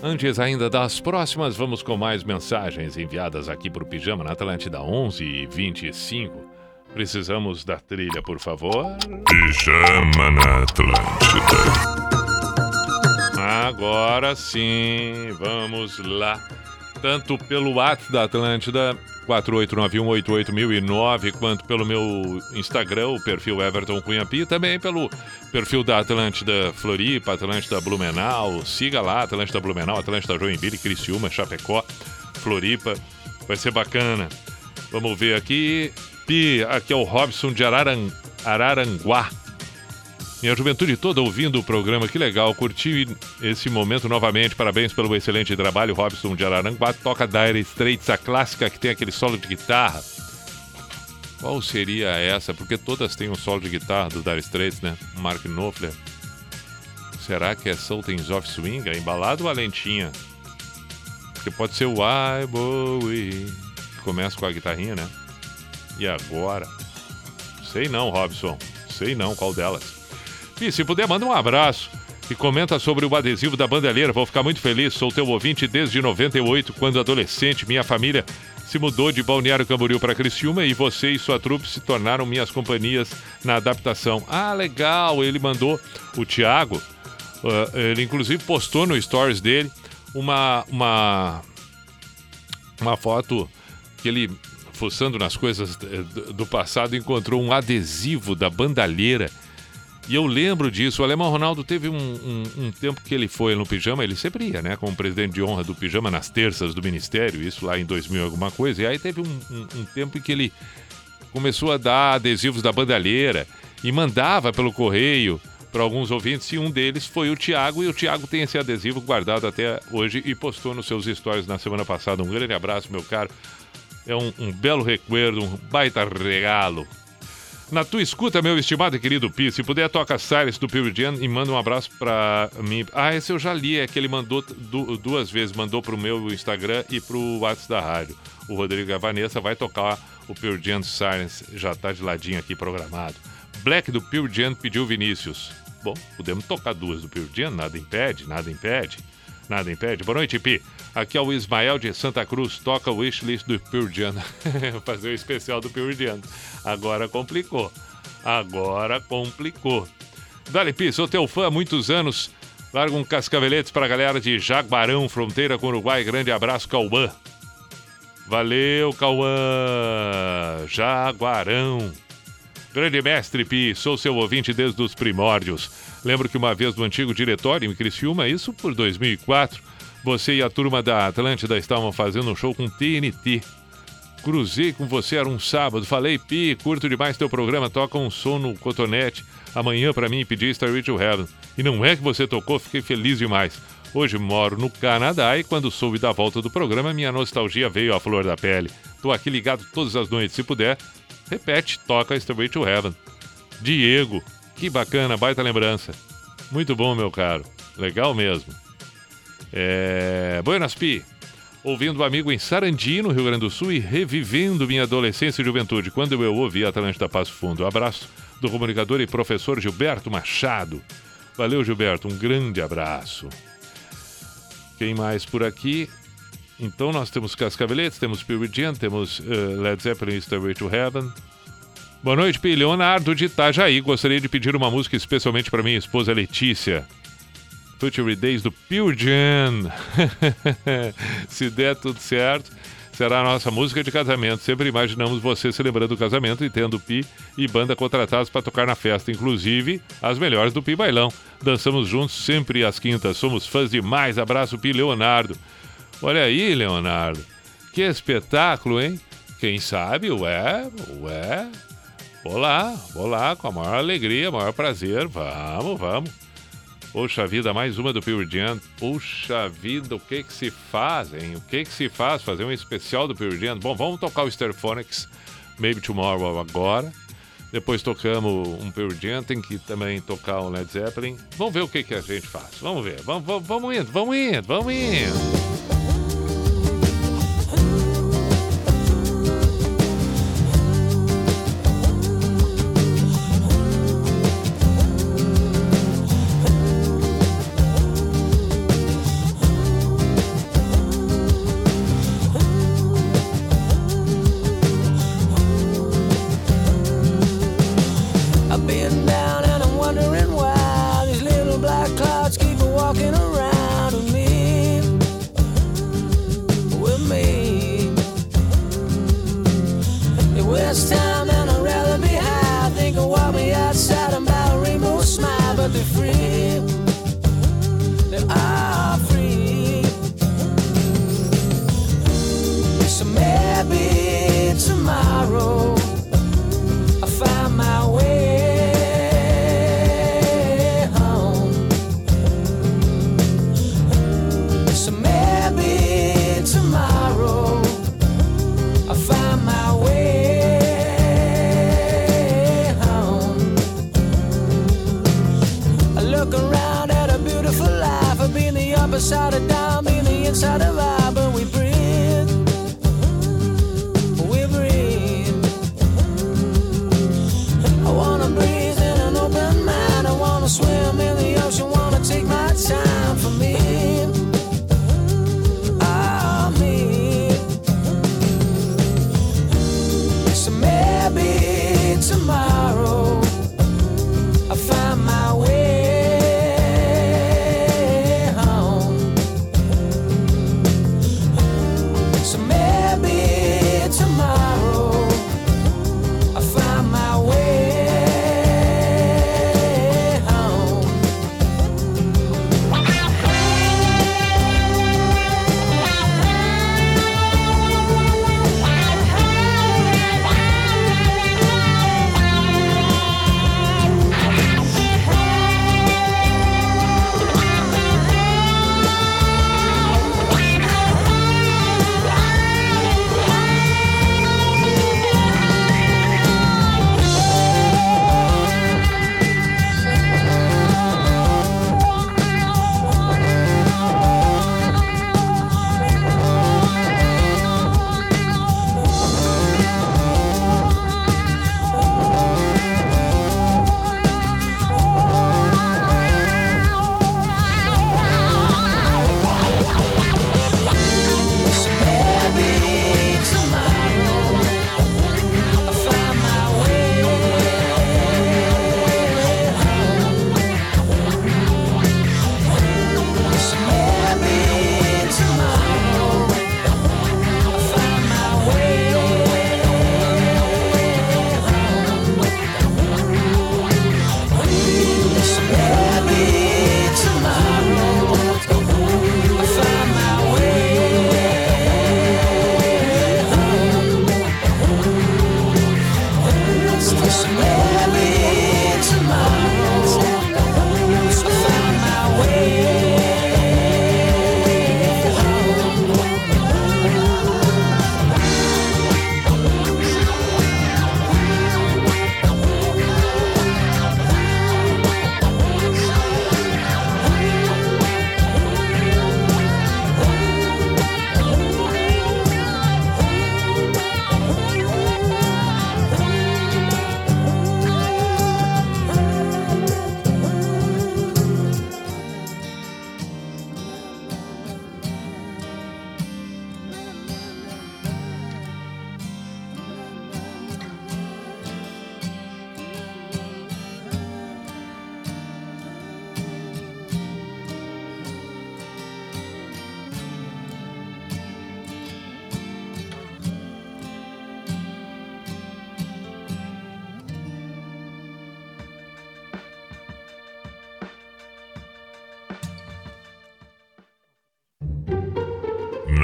Antes ainda das próximas, vamos com mais mensagens enviadas aqui para o Pijama na Atlântida 11 e 25. Precisamos da trilha, por favor. Pijama na Atlântida. Agora sim, vamos lá. Tanto pelo WhatsApp da Atlântida, 489188009, quanto pelo meu Instagram, o perfil Everton Cunhapi, também pelo perfil da Atlântida Floripa, Atlântida Blumenau. Siga lá, Atlântida Blumenau, Atlântida Joinville, Criciúma, Chapecó, Floripa. Vai ser bacana. Vamos ver aqui. Pi, aqui é o Robson de Araran, Araranguá. Minha juventude toda ouvindo o programa, que legal. Curti esse momento novamente. Parabéns pelo excelente trabalho, Robson de Araranguá. Toca Dire Straits, a clássica que tem aquele solo de guitarra. Qual seria essa? Porque todas têm um solo de guitarra do Dire Straits, né? Mark Knopfler. Será que é Sultans of Swing? É embalado ou a lentinha? Porque pode ser o I Bowie. Que começa com a guitarrinha, né? E agora? Sei não, Robson. Sei não qual delas. E se puder, manda um abraço e comenta sobre o adesivo da bandeleira. Vou ficar muito feliz. Sou teu ouvinte desde 98, quando adolescente. Minha família se mudou de Balneário Camboriú para Criciúma e você e sua trupe se tornaram minhas companhias na adaptação. Ah, legal. Ele mandou o Thiago. uh, ele inclusive postou no stories dele uma uma uma foto que ele fuçando nas coisas eh, do- do passado encontrou um adesivo da bandalheira e eu lembro disso. O Alemão Ronaldo teve um, um- um tempo que ele foi no pijama, ele sempre ia, né? Como presidente de honra do pijama nas terças do Ministério, isso lá em 2000 e alguma coisa. E aí teve um, um- um tempo em que ele começou a dar adesivos da bandalheira e mandava pelo correio para alguns ouvintes. E um deles foi o Tiago. E o Tiago tem esse adesivo guardado até hoje e postou nos seus stories na semana passada. Um grande abraço, meu caro. É um, um belo recuerdo, um baita regalo. Na tua escuta, meu estimado e querido Pi, se puder, toca Cyrus do Pearl Jam e manda um abraço pra mim. Ah, esse eu já li, é que ele mandou du- duas vezes, mandou pro meu Instagram e pro WhatsApp da rádio. O Rodrigo e a Vanessa vai tocar o Pearl Jam Silence, já tá de ladinho aqui programado. Black do Pearl Jam pediu Vinícius. Bom, podemos tocar duas do Pearl Jam, nada impede, nada impede. Nada impede. Boa noite, Pi. Aqui é o Ismael de Santa Cruz. Toca o wishlist do Pure Jam. Fazer o especial do Pure. Agora complicou. Agora complicou. Dali, Pi, sou teu fã há muitos anos. Larga um cascaveletes pra galera de Jaguarão, fronteira com o Uruguai. Grande abraço, Cauã. Valeu, Cauã. Jaguarão. Grande mestre Pi, sou seu ouvinte desde os primórdios. Lembro que uma vez do antigo diretório em Criciúma, isso por 2004, você e a turma da Atlântida estavam fazendo um show com TNT. Cruzei com você, era um sábado. Falei, Pi, curto demais teu programa, toca um som no cotonete. Amanhã pra mim pedi Starry to Heaven. E não é que você tocou, fiquei feliz demais. Hoje moro no Canadá e quando soube da volta do programa, minha nostalgia veio à flor da pele. Tô aqui ligado todas as noites, se puder. Repete, toca Starry to Heaven. Diego, que bacana, baita lembrança. Muito bom, meu caro. Legal mesmo. É... Buenas Pi. Ouvindo um amigo em Sarandi, no Rio Grande do Sul, e revivendo minha adolescência e juventude, quando eu ouvi Atlântida Passo Fundo. Um abraço do comunicador e professor Gilberto Machado. Valeu, Gilberto. Um grande abraço. Quem mais por aqui? Então nós temos Cascaveletes, temos Pure Jam, temos eh, Led Zeppelin Stairway to Heaven. Boa noite, Pi. Leonardo de Itajaí. Gostaria de pedir uma música especialmente para minha esposa Letícia. Future Days do Pure Jam. Se der tudo certo, será a nossa música de casamento. Sempre imaginamos você celebrando o casamento e tendo Pi e banda contratados para tocar na festa, inclusive as melhores do Pi Bailão. Dançamos juntos sempre às quintas. Somos fãs demais. Abraço, Pi Leonardo. Olha aí, Leonardo. Que espetáculo, hein? Quem sabe, ué, ué. Vou lá, vou lá, com a maior alegria, maior prazer. Vamos, vamos. Poxa vida, mais uma do Pure Jam. Puxa vida, o que que se faz, hein? O que que se faz? Fazer um especial do Pure Jam. Bom, vamos tocar o Stereophonics Maybe Tomorrow agora. Depois tocamos um Pure Jam, tem que também tocar um Led Zeppelin. Vamos ver o que que a gente faz. Vamos ver. Vamos, vamos, vamos indo, vamos indo, vamos indo.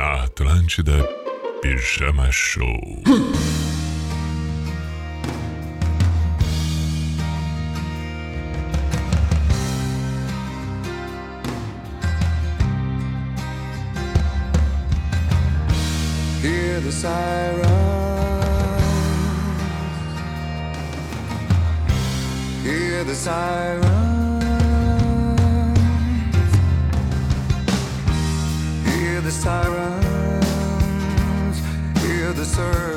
Na Atlântida, Pijama Show. Hear the sirens. Hear the sirens. siren Sir.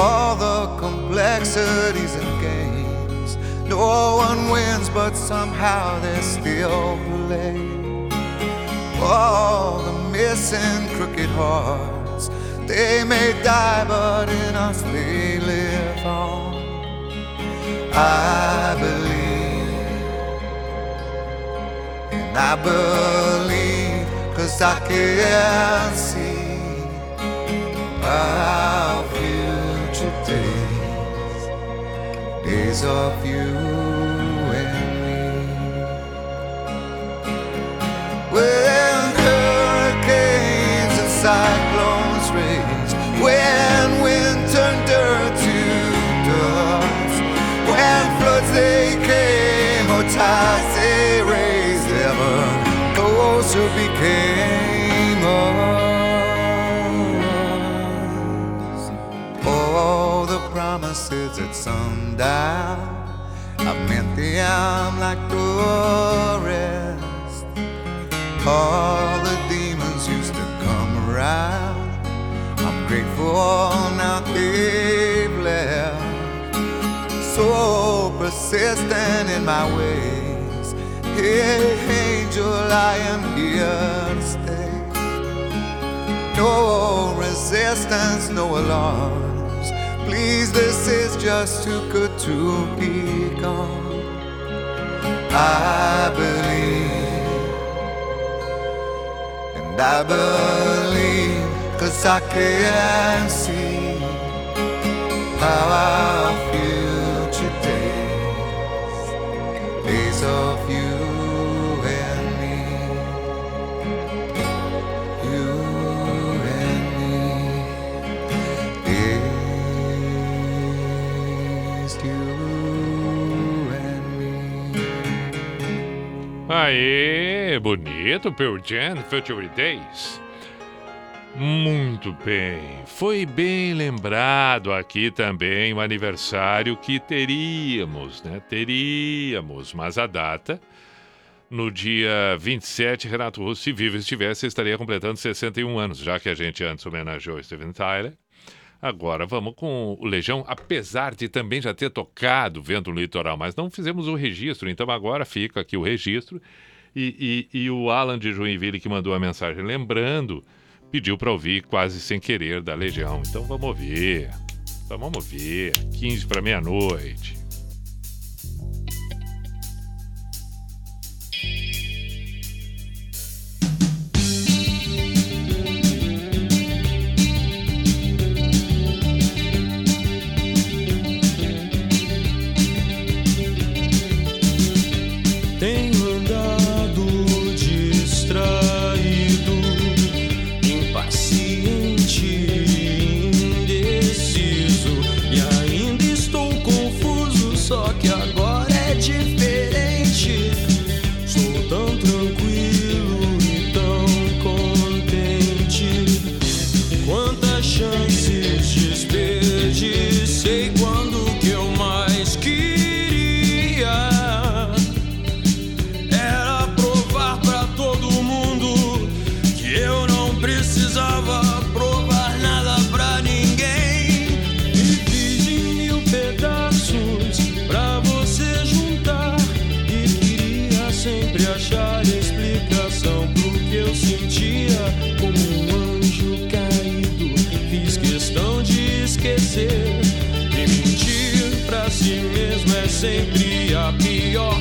All the complexities and games. No one wins, but somehow they still play all the missing crooked hearts. They may die, but in us they live on. I believe, and I believe, cause I can see our future days, days of you and when hurricanes and cyclones rage, when to dust, when floods they came or tides they raised, ever became promises at sundown, I meant them like the rest. All the demons used to come around. I'm grateful now they've left. So persistent in my ways. Hey, angel, I am here to stay. No resistance, no alarms. Please, this is just too good to be gone. I believe. And I believe, cause I can see how our future days, days of Aê, bonito, Pearl Jam, Future Days. Muito bem, foi bem lembrado aqui também o aniversário que teríamos, né? Teríamos, mas a data, no dia 27, Renato Russo, se vivo estivesse, estaria completando 61 anos, já que a gente antes homenageou Steven Tyler. Agora vamos com o Legião, apesar de também já ter tocado Vento no Litoral, mas não fizemos o registro, então agora fica aqui o registro. E, e- e o Alan de Joinville que mandou a mensagem lembrando, pediu para ouvir quase sem querer da Legião. Então vamos ouvir. Então vamos ouvir. 15 para meia-noite. Sempre a pior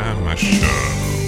Pijama.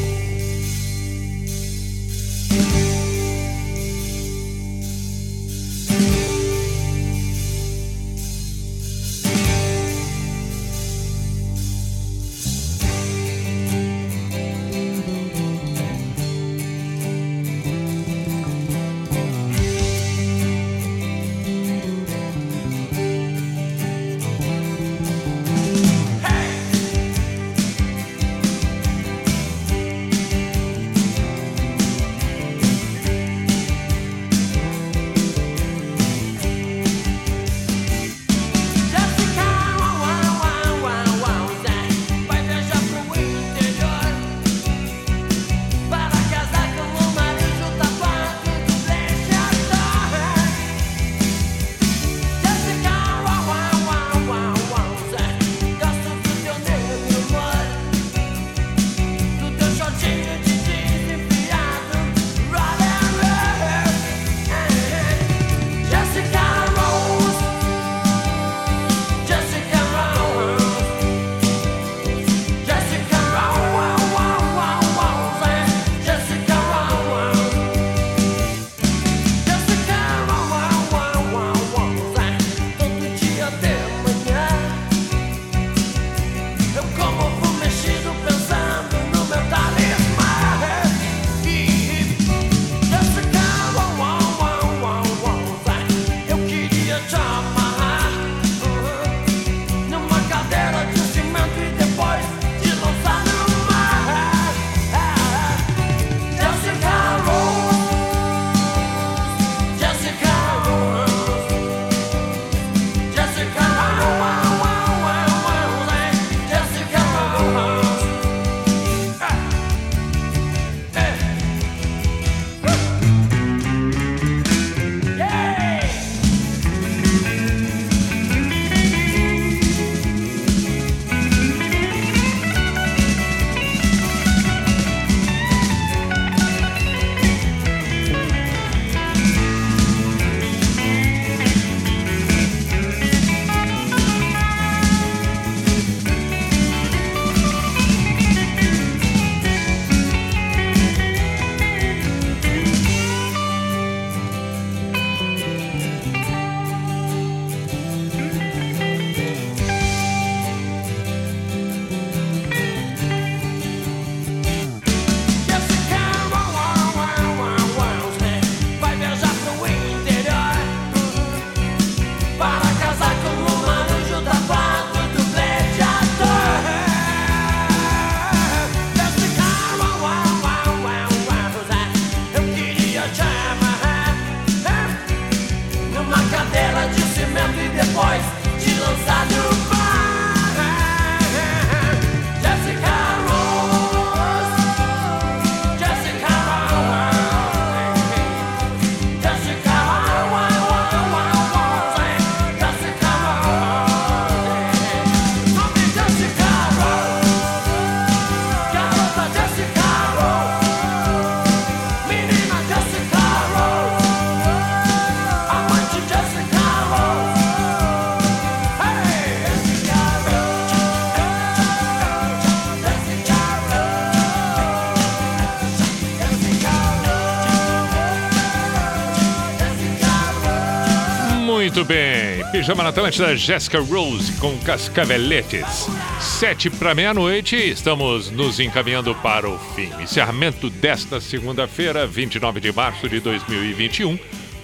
Muito bem. Pijama na Atlântida, Jessica Rose com Cascaveletes. Sete para meia-noite, estamos nos encaminhando para o fim. Encerramento desta segunda-feira, 29 de março de 2021,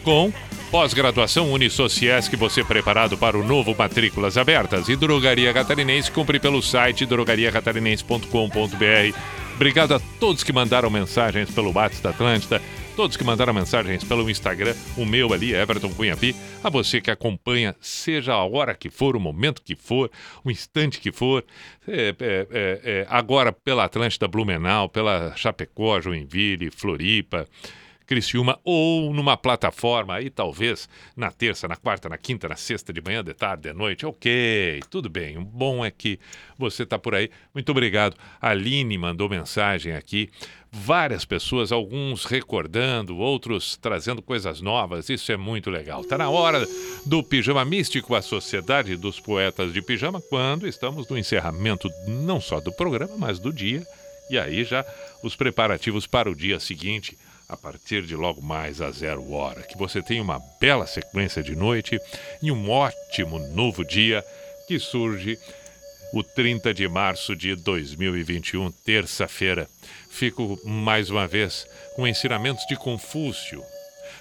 com pós-graduação Unisociesc, você preparado para o novo Matrículas Abertas. E Drogaria Catarinense, cumpre pelo site drogariacatarinense.com.br. Obrigado a todos que mandaram mensagens pelo WhatsApp da Atlântida, todos que mandaram mensagens pelo Instagram, o meu ali, Everton Cunhapi, a você que acompanha, seja a hora que for, o momento que for, o instante que for, é, é, é, é, agora pela Atlântida Blumenau, pela Chapecó, Joinville, Floripa, Criciúma ou numa plataforma aí, talvez na terça, na quarta, na quinta, na sexta, de manhã, de tarde, de noite. Ok, tudo bem. O bom é que você está por aí. Muito obrigado. A Aline mandou mensagem aqui. Várias pessoas, alguns recordando, outros trazendo coisas novas. Isso é muito legal. Está na hora do Pijama Místico, a Sociedade dos Poetas de Pijama, quando estamos no encerramento não só do programa, mas do dia. E aí já os preparativos para o dia seguinte a partir de logo mais a zero hora. Que você tenha uma bela sequência de noite e um ótimo novo dia que surge o 30 de março de 2021, terça-feira. Fico mais uma vez com ensinamentos de Confúcio,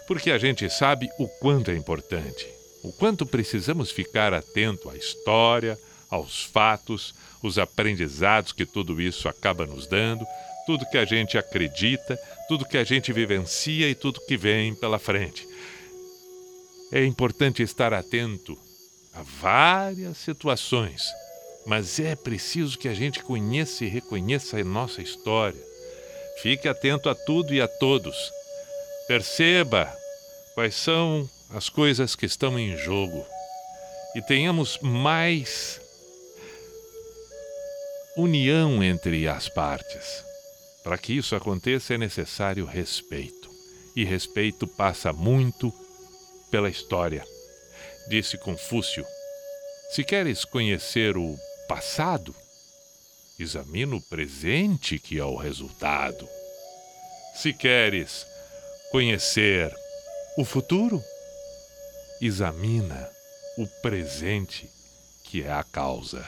porque a gente sabe o quanto é importante, o quanto precisamos ficar atento à história, aos fatos, os aprendizados que tudo isso acaba nos dando, tudo que a gente acredita, tudo que a gente vivencia e tudo que vem pela frente. É importante estar atento a várias situações, mas é preciso que a gente conheça e reconheça a nossa história. Fique atento a tudo e a todos. Perceba quais são as coisas que estão em jogo e tenhamos mais união entre as partes. Para que isso aconteça é necessário respeito. E respeito passa muito pela história. Disse Confúcio: Se queres conhecer o passado, examina o presente que é o resultado. Se queres conhecer o futuro, examina o presente que é a causa.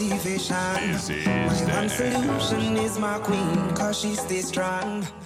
Motivation. My one solution is my queen, cause she stays strong. Yeah, yeah. She